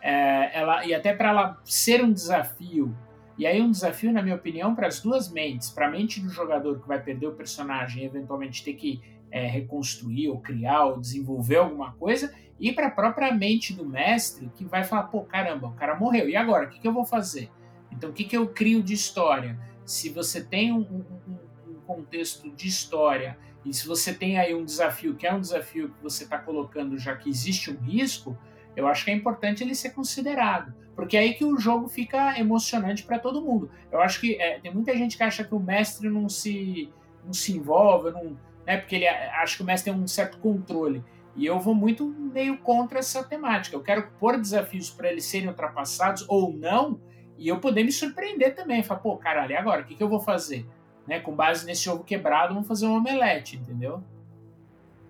é, ela e até para ela ser um desafio. E aí um desafio, na minha opinião, para as duas mentes, para a mente do jogador que vai perder o personagem e eventualmente ter que é, reconstruir ou criar ou desenvolver alguma coisa, e para a própria mente do mestre que vai falar, pô, caramba, o cara morreu, e agora? O que, que eu vou fazer? Então, o que, que eu crio de história? Se você tem um, um- um contexto de história e se você tem aí um desafio, que é um desafio que você está colocando já que existe um risco, eu acho que é importante ele ser considerado. Porque é aí que o jogo fica emocionante para todo mundo. Eu acho que é, tem muita gente que acha que o mestre não se, não se envolve, não, né, porque ele acha que o mestre tem um certo controle. E eu vou muito meio contra essa temática. Eu quero pôr desafios para eles serem ultrapassados ou não, e eu poder me surpreender também. Falar, pô, caralho, e agora? O que, que eu vou fazer? Né, com base nesse ovo quebrado, vamos fazer um omelete, entendeu?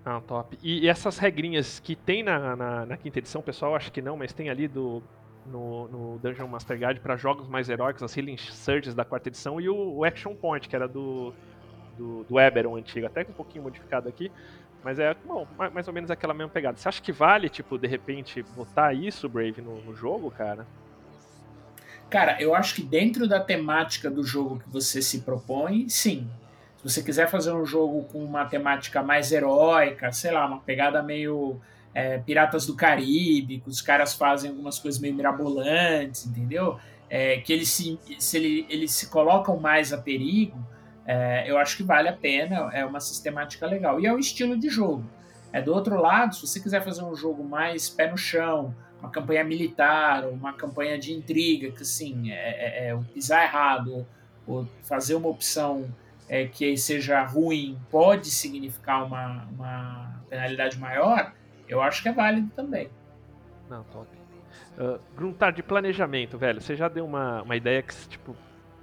Ah, top. E, essas regrinhas que tem na, na, na quinta edição, pessoal, acho que não, mas tem ali do, no, no Dungeon Master Guide para jogos mais heróicos, as Healing Surges da quarta edição e o, o Action Point, que era do, do, do Eberron antigo, até um pouquinho modificado aqui. Mas é, bom, ma- mais ou menos aquela mesma pegada. Você acha que vale, tipo, de repente, botar isso, Brave, no, no jogo, cara? Cara, eu acho que dentro da temática do jogo que você se propõe, sim. Se você quiser fazer um jogo com uma temática mais heróica, sei lá, uma pegada meio é, Piratas do Caribe, que os caras fazem algumas coisas meio mirabolantes, entendeu? É, que eles se, se ele- eles se colocam mais a perigo, é, eu acho que vale a pena, é uma sistemática legal. E é o estilo de jogo. É do outro lado, se você quiser fazer um jogo mais pé no chão, uma campanha militar, ou uma campanha de intriga, que assim, é, é, é pisar errado, ou fazer uma opção é, que seja ruim pode significar uma, uma penalidade maior, eu acho que é válido também. Não, top. Uh, Gruntar, de planejamento, velho, você já deu uma, uma ideia que, tipo,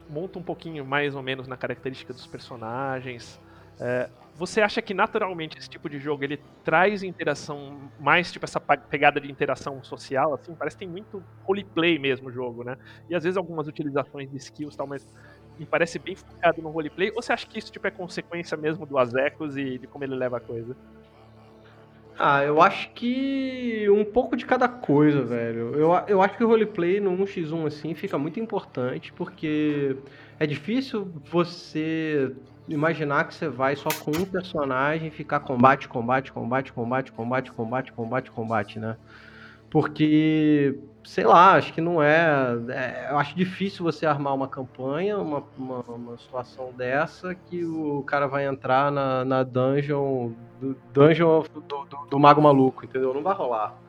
monta um pouquinho mais ou menos na característica dos personagens. É, você acha que naturalmente esse tipo de jogo ele traz interação, mais tipo essa pegada de interação social, assim? Parece que tem muito roleplay mesmo o jogo, né? E às vezes algumas utilizações de skills tal, mas me parece bem focado no roleplay. Ou você acha que isso tipo, é consequência mesmo do Azekos e de como ele leva a coisa? Ah, eu acho que um pouco de cada coisa, velho. Eu, eu acho que o roleplay no 1x1 assim fica muito importante, porque é difícil você imaginar que você vai só com um personagem ficar combate, combate, combate, combate, combate, combate, combate, combate, né? Porque, sei lá, acho que não é, é- Eu acho difícil você armar uma campanha, uma, uma, uma situação dessa, que o cara vai entrar na, na dungeon do dungeon do, do, do Mago Maluco, entendeu? Não vai rolar.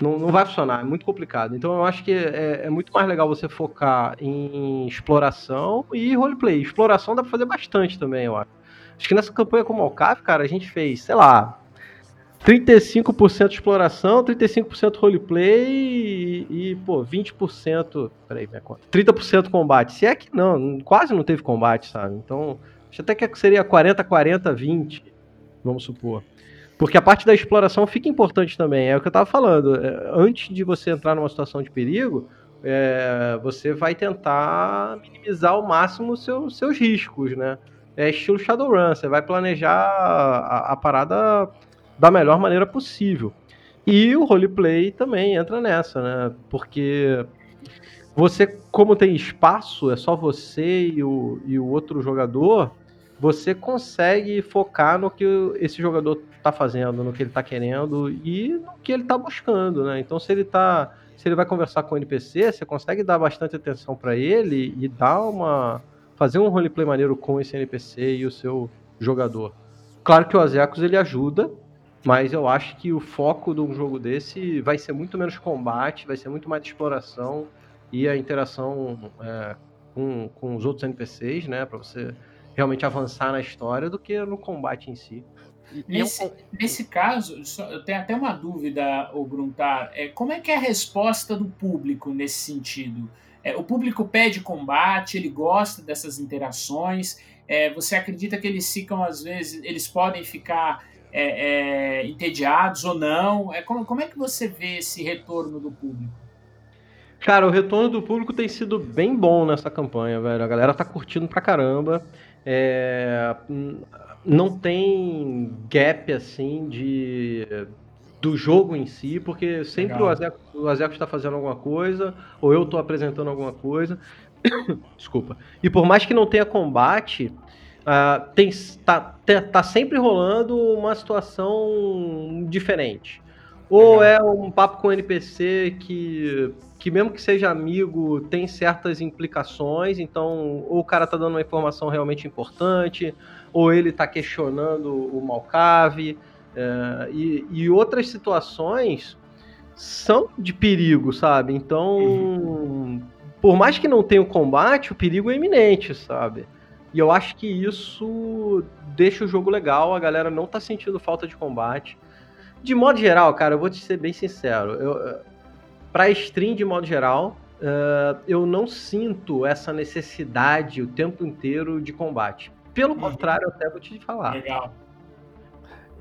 Não, não vai funcionar, é muito complicado. Então eu acho que é, é muito mais legal você focar em exploração e roleplay. Exploração dá pra fazer bastante também, eu acho. Acho que nessa campanha com o Malcaf, cara, a gente fez, sei lá, 35% exploração, 35% roleplay e, e, pô, 20%. Peraí, minha conta. 30% combate. Se é que não, quase não teve combate, sabe? Então, acho até que seria 40, 40, 20, vamos supor. Porque a parte da exploração fica importante também. É o que eu estava falando. É, antes de você entrar numa situação de perigo, é, você vai tentar minimizar ao máximo seu, seus riscos, né? É estilo Shadowrun, você vai planejar a, a parada da melhor maneira possível. E o roleplay também entra nessa, né? Porque você, como tem espaço, é só você e o, e o outro jogador, você consegue focar no que esse jogador está fazendo, no que ele está querendo e no que ele está buscando, né? Então, se ele tá, se ele vai conversar com o NPC, você consegue dar bastante atenção para ele e dar uma fazer um roleplay maneiro com esse NPC e o seu jogador. Claro que o Azekos ele ajuda, mas eu acho que o foco de um jogo desse vai ser muito menos combate, vai ser muito mais exploração e a interação é, com, com os outros NPCs, né? Para você realmente avançar na história do que no combate em si. Nesse, nesse caso, eu tenho até uma dúvida, o Gruntar. É, como é que é a resposta do público nesse sentido? É, o público pede combate, ele gosta dessas interações. É, você acredita que eles ficam, às vezes, eles podem ficar é, é, entediados ou não? É, como, como é que você vê esse retorno do público? Cara, o retorno do público tem sido bem bom nessa campanha, velho. A galera tá curtindo pra caramba. É, não tem gap assim de do jogo em si, porque sempre Legal. o Azeco, está fazendo alguma coisa, ou eu estou apresentando alguma coisa. Desculpa. E por mais que não tenha combate, uh, tem, tá, tá sempre rolando uma situação diferente. Ou é um papo com NPC que, que mesmo que seja amigo, tem certas implicações, então ou o cara tá dando uma informação realmente importante, ou ele está questionando o Malcave, é, e, e, outras situações são de perigo, sabe? Então, uhum. por mais que não tenha o combate, o perigo é iminente, sabe? E eu acho que isso deixa o jogo legal, a galera não tá sentindo falta de combate. De modo geral, cara, eu vou te ser bem sincero, eu, pra stream de modo geral, uh, eu não sinto essa necessidade o tempo inteiro de combate. Pelo uhum. contrário, eu até vou te falar. Legal.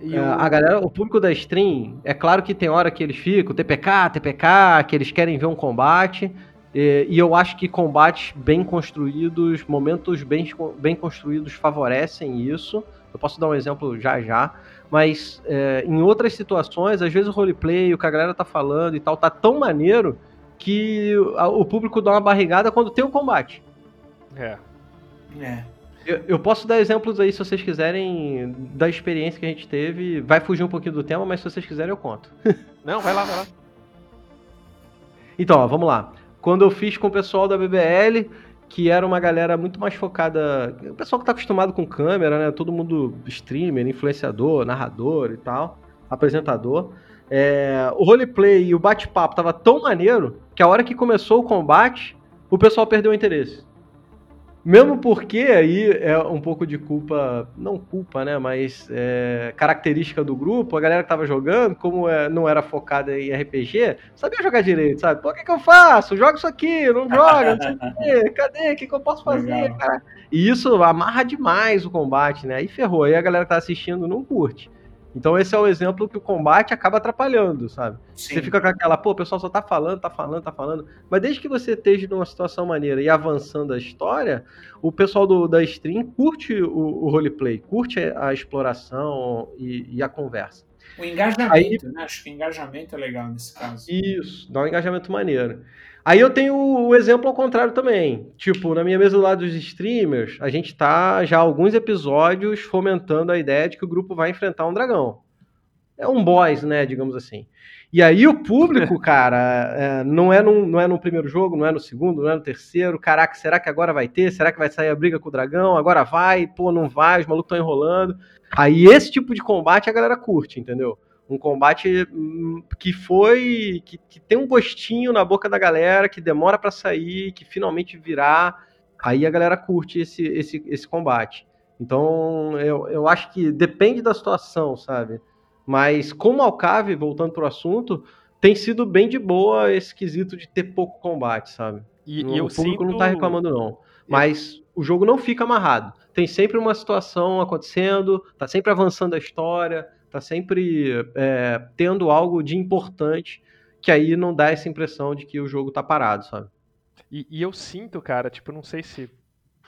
É, a galera, o público da stream, é claro que tem hora que eles ficam, TPK, TPK, que eles querem ver um combate. E, e eu acho que combates bem construídos, momentos bem, bem construídos favorecem isso. Eu posso dar um exemplo já já. Mas é, em outras situações, às vezes o roleplay, o que a galera tá falando e tal, tá tão maneiro que o público dá uma barrigada quando tem o combate. É. É. Eu, eu, posso dar exemplos aí se vocês quiserem da experiência que a gente teve. Vai fugir um pouquinho do tema, mas se vocês quiserem eu conto. Não, vai lá, vai lá. Então, ó, vamos lá. Quando eu fiz com o pessoal da BBL, que era uma galera muito mais focada. O pessoal que tá acostumado com câmera, né? Todo mundo streamer, influenciador, narrador e tal, apresentador. É, o roleplay e o bate-papo tava tão maneiro que a hora que começou o combate, o pessoal perdeu o interesse. Mesmo porque aí é um pouco de culpa, não culpa, né? Mas é, característica do grupo, a galera que tava jogando, como é, não era focada em RPG, sabia jogar direito, sabe? Pô, o que, que eu faço? Joga isso aqui, não joga, não sei o quê, cadê? O que, que eu posso fazer, cara? E isso amarra demais o combate, né? Aí ferrou, aí a galera que tá assistindo não curte. Então esse é o exemplo que o combate acaba atrapalhando, sabe? Sim. Você fica com aquela, pô, o pessoal só tá falando, tá falando, tá falando. Mas desde que você esteja numa situação maneira e avançando a história, o pessoal do, da stream curte o, o roleplay, curte a exploração e, e a conversa. O engajamento, Aí, né? Acho que o engajamento é legal nesse caso. Isso, dá um engajamento maneiro. Aí eu tenho o exemplo ao contrário também. Tipo, na minha mesa do lado dos streamers, a gente tá já há alguns episódios fomentando a ideia de que o grupo vai enfrentar um dragão. É um boss, né, digamos assim. E aí o público, cara, é, não, é no, não é no primeiro jogo, não é no segundo, não é no terceiro. Caraca, será que agora vai ter? Será que vai sair a briga com o dragão? Agora vai? Pô, não vai, os malucos estão enrolando. Aí esse tipo de combate a galera curte, entendeu? Um combate hum, que foi que, que, tem um gostinho na boca da galera, que demora para sair, que finalmente virar, aí a galera curte esse, esse, esse combate. Então eu, eu acho que depende da situação, sabe? Mas como Alcave, voltando pro assunto, tem sido bem de boa esse quesito de ter pouco combate, sabe? E, o eu público sinto... não tá reclamando, não. Mas o jogo não fica amarrado. Tem sempre uma situação acontecendo, tá sempre avançando a história, tá sempre é, tendo algo de importante que aí não dá essa impressão de que o jogo tá parado, sabe? E, e eu sinto, cara, tipo, não sei se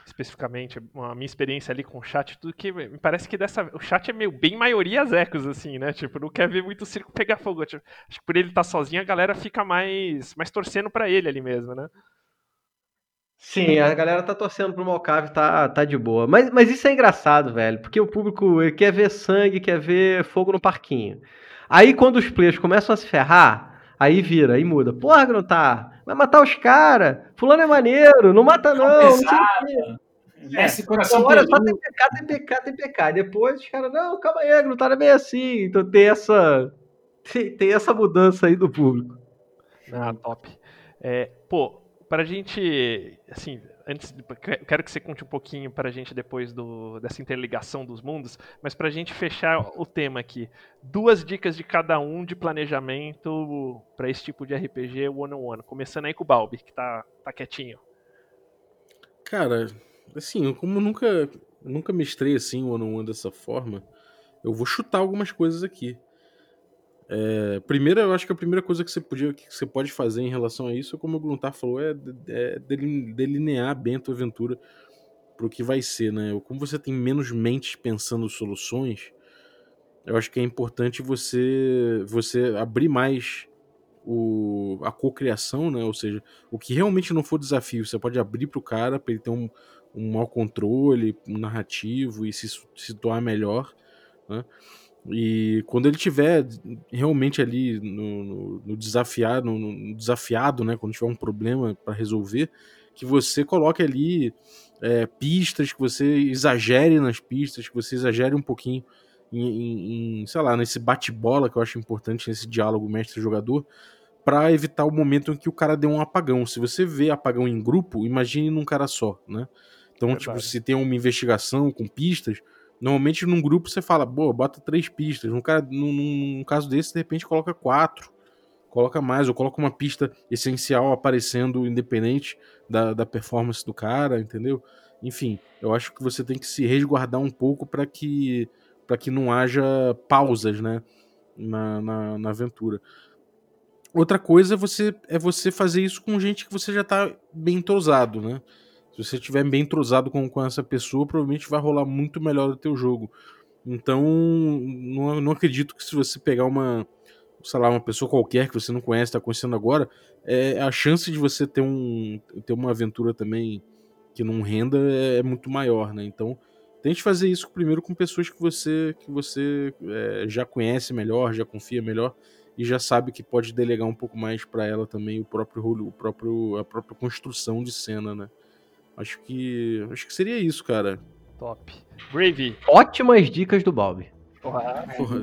especificamente a minha experiência ali com o chat, tudo que me parece que dessa o chat é meio bem maioria ecos assim, né? Tipo, não quer ver muito o circo pegar fogo. Tipo, acho que por ele estar tá sozinho a galera fica mais mais torcendo para ele ali mesmo, né? Sim, a galera tá torcendo pro Malcave, tá, tá de boa. Mas, mas isso é engraçado, velho, porque o público ele quer ver sangue, quer ver fogo no parquinho. Aí quando os players começam a se ferrar, aí vira, aí muda. Porra, Gruntar, vai matar os caras. Fulano é maneiro, não mata não. não. É, esse coração então, olha, só tem PK, tem PK, tem PK. Depois os caras, não, calma aí, Gruntar é bem assim. Então tem essa, tem, tem essa mudança aí do público. Ah, top. É, pô, para a gente, assim, antes, quero que você conte um pouquinho para a gente depois do, dessa interligação dos mundos, mas para a gente fechar o tema aqui, duas dicas de cada um de planejamento para esse tipo de RPG one on one, começando aí com o Balbi, que tá, tá quietinho. Cara, assim, como eu nunca, nunca mestrei assim one on one dessa forma, eu vou chutar algumas coisas aqui. É, primeiro, eu acho que a primeira coisa que você, podia, que você pode fazer em relação a isso, como o Gruntar falou, é, é delinear bem a tua aventura para o que vai ser, né? Como você tem menos mentes pensando soluções, eu acho que é importante você você abrir mais o, a cocriação, né? Ou seja, o que realmente não for desafio, você pode abrir para o cara para ele ter um, um mau controle um narrativo e se situar melhor, né? E quando ele tiver realmente ali no, no, no desafiado, no, no, desafiado, né, quando tiver um problema para resolver, que você coloque ali é, pistas, que você exagere nas pistas, que você exagere um pouquinho em, em, sei lá, nesse bate-bola que eu acho importante nesse diálogo mestre-jogador, para evitar o momento em que o cara dê um apagão. Se você vê apagão em grupo, imagine num cara só, né? Então, Verdade. tipo, se tem uma investigação com pistas, Normalmente num grupo você fala, bota três pistas. Num, cara, num, num, caso desse, de repente coloca quatro. Coloca mais, ou coloca uma pista essencial aparecendo independente da, da performance do cara, entendeu? Enfim, eu acho que você tem que se resguardar um pouco para que para que não haja pausas, né, na, na, na, aventura. Outra coisa é você, é você fazer isso com gente que você já está bem entrosado, né? Se você estiver bem entrosado com, com essa pessoa, provavelmente vai rolar muito melhor o teu jogo. Então, não, não acredito que se você pegar uma, sei lá, uma pessoa qualquer que você não conhece, está conhecendo agora, é, a chance de você ter, um, ter uma aventura também que não renda é, é muito maior, né? Então, tente fazer isso primeiro com pessoas que você, que você é, já conhece melhor, já confia melhor e já sabe que pode delegar um pouco mais para ela também o próprio o próprio a própria construção de cena, né? Acho que. Acho que seria isso, cara. Top. Brave. Ótimas dicas do Bob. Porra, Porra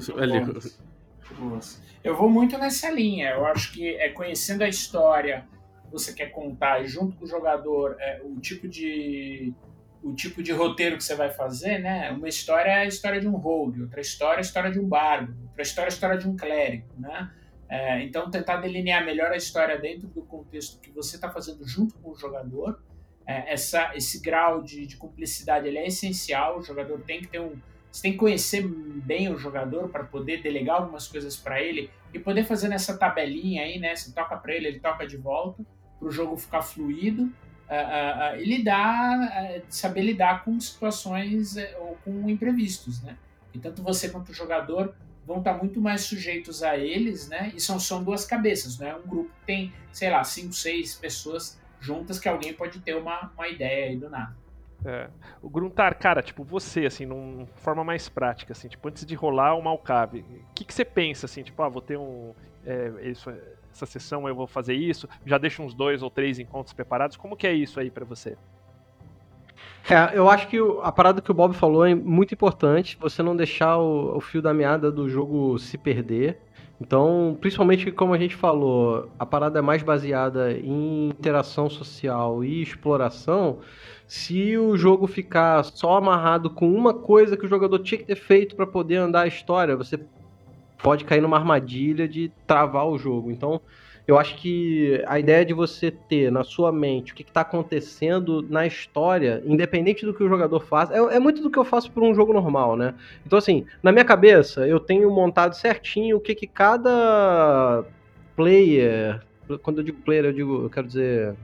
Eu vou muito nessa linha. Eu acho que é conhecendo a história que você quer contar junto com o jogador é, o tipo de o tipo de roteiro que você vai fazer, né? Uma história é a história de um rogue, outra história é a história de um bardo, outra história é a história de um clérigo, né? É, então tentar delinear melhor a história dentro do contexto que você está fazendo junto com o jogador é, essa, esse grau de, de cumplicidade ele é essencial. O jogador tem que ter um. Você tem que conhecer bem o jogador para poder delegar algumas coisas para ele e poder fazer nessa tabelinha aí, né? Você toca para ele, ele toca de volta, para o jogo ficar fluido. Uh, uh, uh, e lidar, saber lidar com situações ou com imprevistos, né? E tanto você quanto o jogador vão estar muito mais sujeitos a eles, né? E são, são duas cabeças, né? Um grupo tem, sei lá, cinco, seis pessoas juntas que alguém pode ter uma, uma ideia aí do nada. É. O Gruntar, cara, tipo, você, assim, numa forma mais prática, assim, tipo, antes de rolar o Malcave, o que, que você pensa, assim, tipo, ah, vou ter um. É, isso, essa sessão eu vou fazer isso, já deixo uns dois ou três encontros preparados. Como que é isso aí para você? É, eu acho que a parada que o Bob falou é muito importante, você não deixar o, o fio da meada do jogo se perder. Então, principalmente como a gente falou, a parada é mais baseada em interação social e exploração. Se o jogo ficar só amarrado com uma coisa que o jogador tinha que ter feito para poder andar a história, você pode cair numa armadilha de travar o jogo. Então, eu acho que a ideia de você ter na sua mente o que está acontecendo na história, independente do que o jogador faz, é, é, muito do que eu faço por um jogo normal, né? Então, assim, na minha cabeça, eu tenho montado certinho o que, que cada player. Quando eu digo player, eu digo, eu quero dizer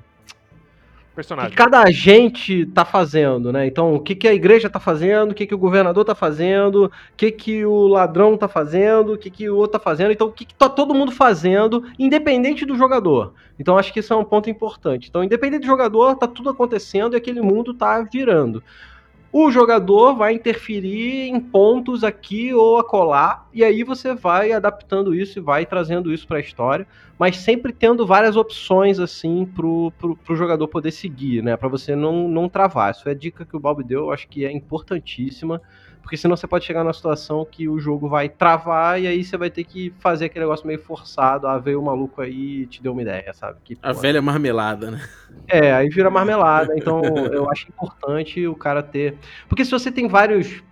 personagem. Que cada agente tá fazendo, né? Então, o que, que a igreja tá fazendo, o que, que o governador tá fazendo, o que, que o ladrão tá fazendo, o que, que o outro tá fazendo. Então, o que, que tá todo mundo fazendo, independente do jogador. Então, acho que isso é um ponto importante. Então, independente do jogador, tá tudo acontecendo e aquele mundo tá virando. O jogador vai interferir em pontos aqui ou acolá, e aí você vai adaptando isso e vai trazendo isso para a história, mas sempre tendo várias opções assim pro, pro, pro jogador poder seguir, né? Para você não, não travar. Isso é a dica que o Bob deu, eu acho que é importantíssima porque senão você pode chegar numa situação que o jogo vai travar e aí você vai ter que fazer aquele negócio meio forçado. Ah, veio o maluco aí e te deu uma ideia, sabe? Que, a velha marmelada, né? É, aí vira marmelada. Então eu acho importante o cara ter. Porque se você tem vários.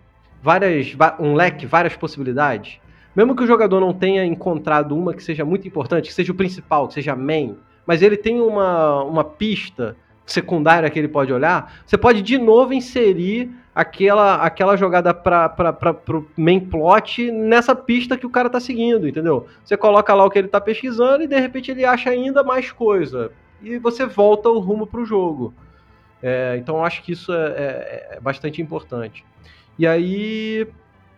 várias um leque, várias possibilidades, mesmo que o jogador não tenha encontrado uma que seja muito importante, que seja o principal, que seja main, mas ele tem uma, uma pista secundária que ele pode olhar, você pode de novo inserir aquela, aquela jogada para o main plot nessa pista que o cara tá seguindo, entendeu? Você coloca lá o que ele tá pesquisando e de repente ele acha ainda mais coisa. E você volta o rumo pro jogo. É, então eu acho que isso é, é, é bastante importante. E aí.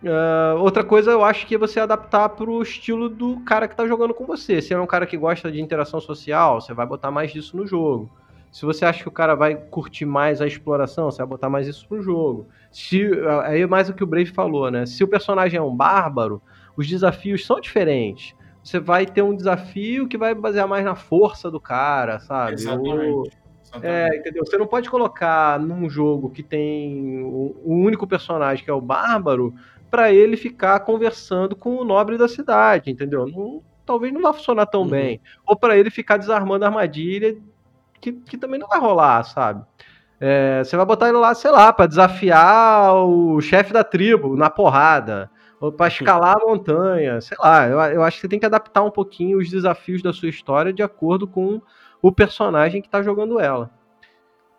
Uh, outra coisa eu acho que é você adaptar pro estilo do cara que tá jogando com você. Se é um cara que gosta de interação social, você vai botar mais disso no jogo. Se você acha que o cara vai curtir mais a exploração, você vai botar mais isso pro jogo. Se, aí é mais o que o Brave falou, né? Se o personagem é um bárbaro, os desafios são diferentes. Você vai ter um desafio que vai basear mais na força do cara, sabe? Exatamente. É, entendeu? Você não pode colocar num jogo que tem o, o único personagem que é o bárbaro para ele ficar conversando com o nobre da cidade, entendeu? Não, talvez não vá funcionar tão uhum. bem. Ou para ele ficar desarmando a armadilha que, que também não vai rolar, sabe? É, você vai botar ele lá, sei lá, para desafiar o chefe da tribo na porrada, ou para escalar a montanha, sei lá. Eu, eu acho que você tem que adaptar um pouquinho os desafios da sua história de acordo com o personagem que tá jogando ela.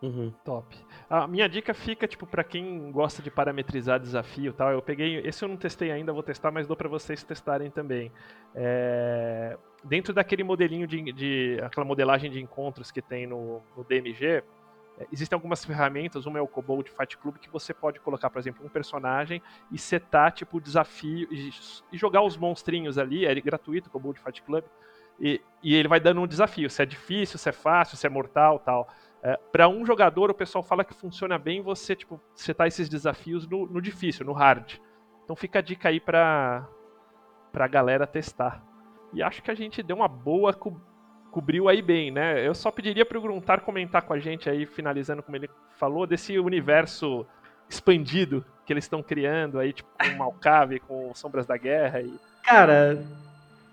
Uhum. Top. A minha dica fica, tipo, para quem gosta de parametrizar desafio tal. Eu peguei. Esse eu não testei ainda, vou testar, mas dou para vocês testarem também. É, dentro daquele modelinho de, de, aquela modelagem de encontros que tem no, no DMG, é, existem algumas ferramentas, uma é o Kobold Fight Club, que você pode colocar, por exemplo, um personagem e setar, tipo, o desafio e, e, jogar os monstrinhos ali, é gratuito o Kobold Fight Club, e, e, ele vai dando um desafio, se é difícil, se é fácil, se é mortal tal. É, para um jogador, o pessoal fala que funciona bem você, tipo, setar esses desafios no, no difícil, no hard. Então fica a dica aí pra, pra galera testar. E acho que a gente deu uma boa co cobriu aí bem, né? Eu só pediria para o Gruntar comentar com a gente aí, finalizando como ele falou, desse universo expandido que eles estão criando aí, tipo, com Malcave, com Sombras da Guerra e... Cara,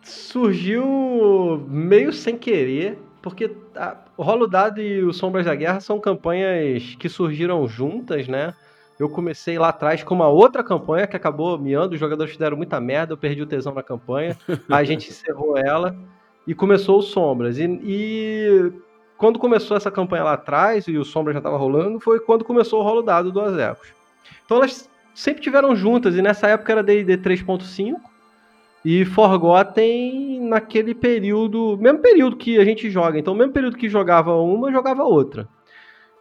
surgiu meio sem querer, porque a, o Rolo Dado e o Sombras da Guerra são campanhas que surgiram juntas, né? Eu comecei lá atrás com uma outra campanha que acabou miando, os jogadores fizeram muita merda, eu perdi o tesão na campanha, a gente encerrou ela e começou o Sombras. E, e, quando começou essa campanha lá atrás e o Sombras já estava rolando, foi quando começou o rolo dado do Azecos. Então elas sempre tiveram juntas, e nessa época era D&D 3.5 e Forgotten naquele período, mesmo período que a gente joga. Então, mesmo período que jogava uma, jogava outra.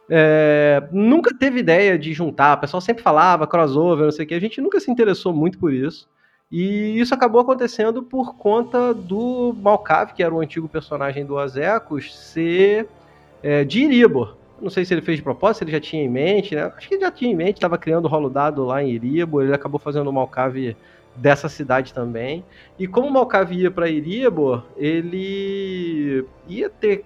É, nunca teve ideia de juntar, o pessoal sempre falava crossover, não sei o que, a gente nunca se interessou muito por isso. E isso acabou acontecendo por conta do Malkav, que era o antigo personagem do Azecos, ser é, de Iribor. Não sei se ele fez de propósito, se ele já tinha em mente, né? Acho que ele já tinha em mente, estava criando o rolo dado lá em Iribor, ele acabou fazendo o Malkav dessa cidade também. E como o Malkav ia para Iribor, ele ia ter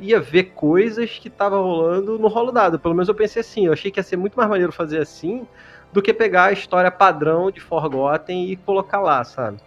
ia ver coisas que tava rolando no rolo dado. Pelo menos eu pensei assim, eu achei que ia ser muito mais maneiro fazer assim do que pegar a história padrão de Forgotten e colocar lá, sabe?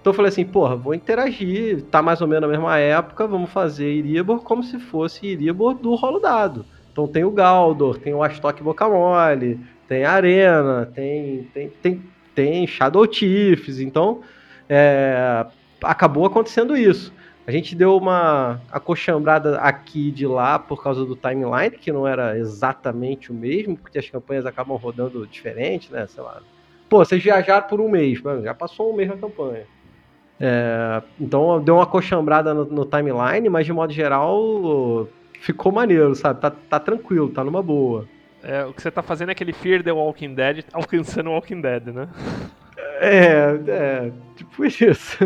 Então eu falei assim, porra, vou interagir, tá mais ou menos na mesma época, vamos fazer Iribor como se fosse Iribor do rolo dado. Então tem o Galdor, tem o Astok Boca Mole, tem a Arena, tem, tem, tem, tem Shadow Chiefs, então é, acabou acontecendo isso. A gente deu uma acochambrada aqui de lá por causa do timeline, que não era exatamente o mesmo, porque as campanhas acabam rodando diferente, né? Sei lá. Pô, vocês viajaram por um mês, mano, já passou um mês na campanha. É, então deu uma acochambrada no, no, timeline, mas de modo geral ficou maneiro, sabe? Tá, tá tranquilo, tá numa boa. É, o que você tá fazendo é aquele Fear the Walking Dead alcançando o Walking Dead, né? É, é, tipo isso.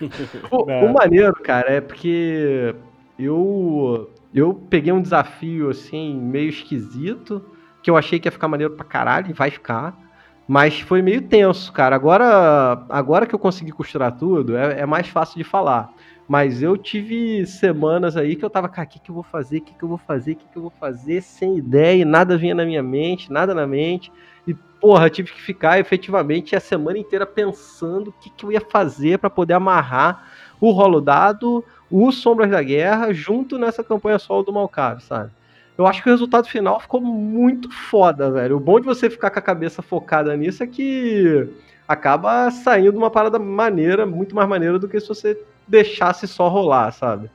o, o, maneiro, cara, é porque eu eu peguei um desafio assim meio esquisito, que eu achei que ia ficar maneiro pra caralho e vai ficar. Mas foi meio tenso, cara. Agora, agora que eu consegui costurar tudo, é, é mais fácil de falar. Mas eu tive semanas aí que eu tava, cara, o que, que eu vou fazer? O que, que eu vou fazer? O que, que eu vou fazer? Sem ideia, e nada vinha na minha mente, nada na mente. E, porra, tive que ficar efetivamente a semana inteira pensando o que, que eu ia fazer para poder amarrar o rolo dado, o Sombras da Guerra, junto nessa campanha solo do Malcave, sabe? Eu acho que o resultado final ficou muito foda, velho. O bom de você ficar com a cabeça focada nisso é que acaba saindo uma parada maneira, muito mais maneira do que se você deixasse só rolar, sabe?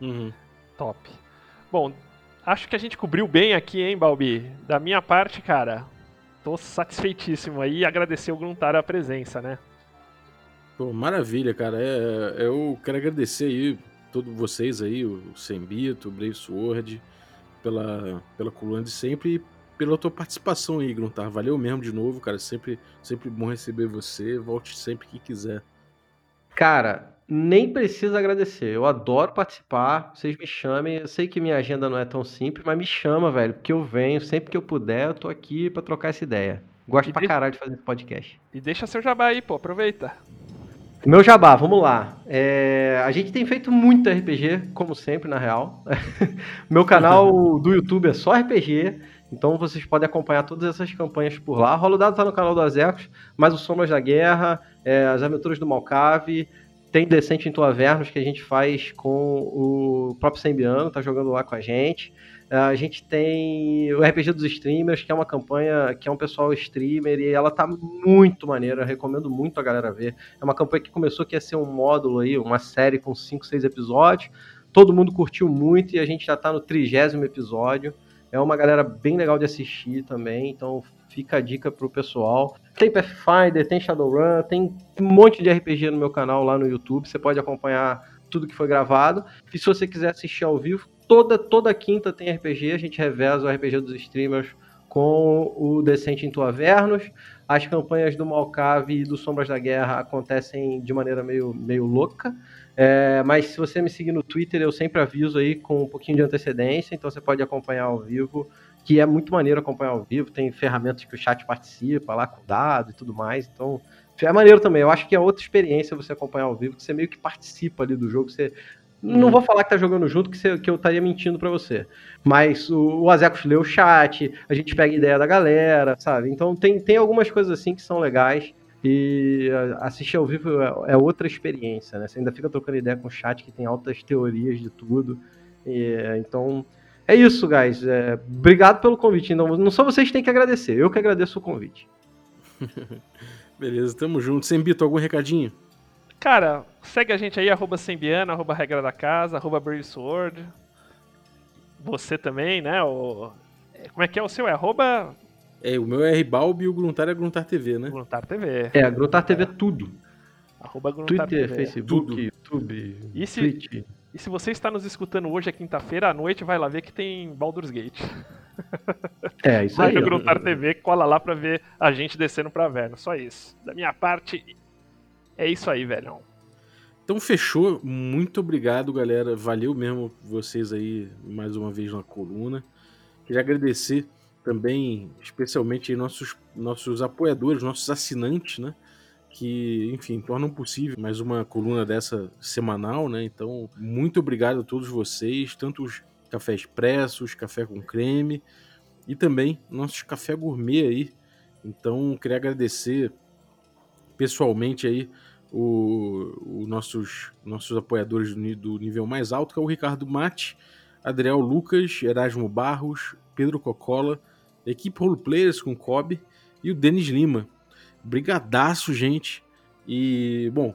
Uhum. Top. Bom, acho que a gente cobriu bem aqui, hein, Balbi? Da minha parte, cara, tô satisfeitíssimo aí e agradecer o Gruntar a presença, né? Pô, maravilha, cara. É, é, eu quero agradecer aí todos vocês aí, o Sembito, o Brave Sword, pela, pela coluna de sempre e pela tua participação aí, Gruntar. Valeu mesmo de novo, cara. Sempre, sempre bom receber você. Volte sempre que quiser. Cara, nem precisa agradecer. Eu adoro participar. Vocês me chamem. Eu sei que minha agenda não é tão simples, mas me chama, velho. Porque eu venho sempre que eu puder. Eu tô aqui para trocar essa ideia. Gosto e pra caralho de fazer podcast. E deixa seu jabá aí, pô. Aproveita. Meu jabá, vamos lá. É, a gente tem feito muito RPG, como sempre, na real. Meu canal do YouTube é só RPG. Então vocês podem acompanhar todas essas campanhas por lá. Rolo Dado tá no canal do Azecos, mas o Sombras da Guerra, é, as Aventuras do Malcave, tem Decente em Tuavernos que a gente faz com o próprio Sembiano, tá jogando lá com a gente. É, a gente tem o RPG dos Streamers, que é uma campanha que é um pessoal streamer e ela tá muito maneira, recomendo muito a galera ver. É uma campanha que começou que ia ser um módulo aí, uma série com 5, 6 episódios. Todo mundo curtiu muito e a gente já tá no trigésimo episódio. É uma galera bem legal de assistir também, então fica a dica pro pessoal. Tem Pathfinder, tem Shadowrun, tem um monte de RPG no meu canal lá no YouTube. Você pode acompanhar tudo que foi gravado. E se você quiser assistir ao vivo, toda toda quinta tem RPG. A gente reveza o RPG dos streamers com o Decente em Tuavernos. As campanhas do Malcave e do Sombras da Guerra acontecem de maneira meio, meio louca. É, mas se você me seguir no Twitter, eu sempre aviso aí com um pouquinho de antecedência, então você pode acompanhar ao vivo que é muito maneiro acompanhar ao vivo, tem ferramentas que o chat participa lá com dado e tudo mais, então é maneiro também. Eu acho que é outra experiência você acompanhar ao vivo, que você meio que participa ali do jogo, você não vou falar que tá jogando junto, que, você, que eu estaria mentindo para você. Mas o, o Azecos lê o chat, a gente pega ideia da galera, sabe? Então tem, tem algumas coisas assim que são legais. E assistir ao vivo é, é outra experiência, né? Você ainda fica trocando ideia com o chat que tem altas teorias de tudo. E, então, é isso, guys. É, obrigado pelo convite. Não, não só vocês têm que agradecer, eu que agradeço o convite. Beleza, tamo junto. Sembito, algum recadinho? Cara, segue a gente aí, arroba Sembiana, arroba Regra da Casa, arroba Brave Sword. Você também, né? O... Como é que é o seu? É arroba... É, o meu é Rbalb e o Gruntar é Gruntar TV, né? Gruntar TV. É, Gruntar TV é tudo. Arroba Gruntar Twitter, TV. Facebook, tudo. YouTube, e se, Twitch. E se você está nos escutando hoje, é quinta-feira, à noite, vai lá ver que tem Baldur's Gate. É, isso vai aí. Vai no Gruntar TV, cola lá pra ver a gente descendo pra Verno. Só isso. Da minha parte, é isso aí, velhão. Então fechou. Muito obrigado, galera. Valeu mesmo vocês aí mais uma vez na coluna. Queria agradecer também, especialmente nossos, nossos apoiadores, nossos assinantes, né? Que, enfim, tornam possível mais uma coluna dessa semanal, né? Então, muito obrigado a todos vocês, tanto os cafés expressos, café com creme e também nossos café gourmet aí. Então, queria agradecer pessoalmente aí o, o nossos, nossos apoiadores do, do, nível mais alto, que é o Ricardo Mate, Adriel Lucas, Erasmo Barros, Pedro Cocola, equipe Roleplayers com Kobe e o Denis Lima. Brigadaço, gente. E, bom,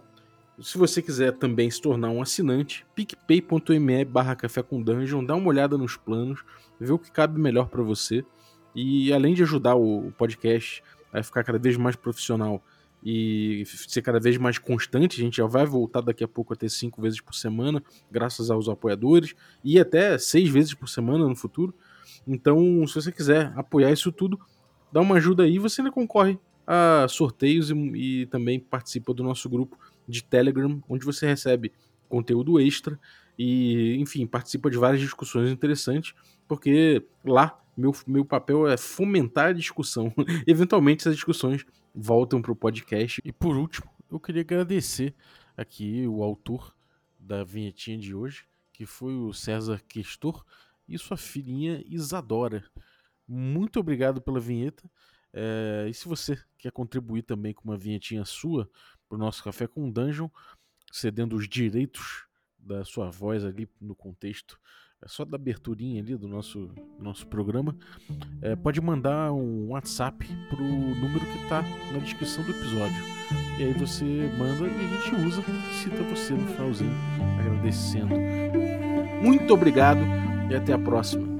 se você quiser também se tornar um assinante, picpay.me barra café com dungeon, dá uma olhada nos planos, vê o que cabe melhor para você. E além de ajudar o podcast a ficar cada vez mais profissional e ser cada vez mais constante, a gente já vai voltar daqui a pouco a ter cinco vezes por semana, graças aos apoiadores, e até seis vezes por semana no futuro. Então, se você quiser apoiar isso tudo, dá uma ajuda aí, você ainda concorre a sorteios e, e também participa do nosso grupo de Telegram, onde você recebe conteúdo extra e, enfim, participa de várias discussões interessantes, porque lá meu, meu papel é fomentar a discussão. Eventualmente essas discussões voltam para o podcast. E por último, eu queria agradecer aqui o autor da vinhetinha de hoje, que foi o César Questor e sua filhinha Isadora. Muito obrigado pela vinheta. É, e se você quer contribuir também com uma vinhetinha sua para o nosso Café com Dungeon, cedendo os direitos da sua voz ali no contexto, é só da aberturinha ali do nosso, nosso programa, é, pode mandar um WhatsApp pro número que está na descrição do episódio. E aí você manda e a gente usa, cita você no finalzinho, agradecendo. Muito obrigado e até a próxima.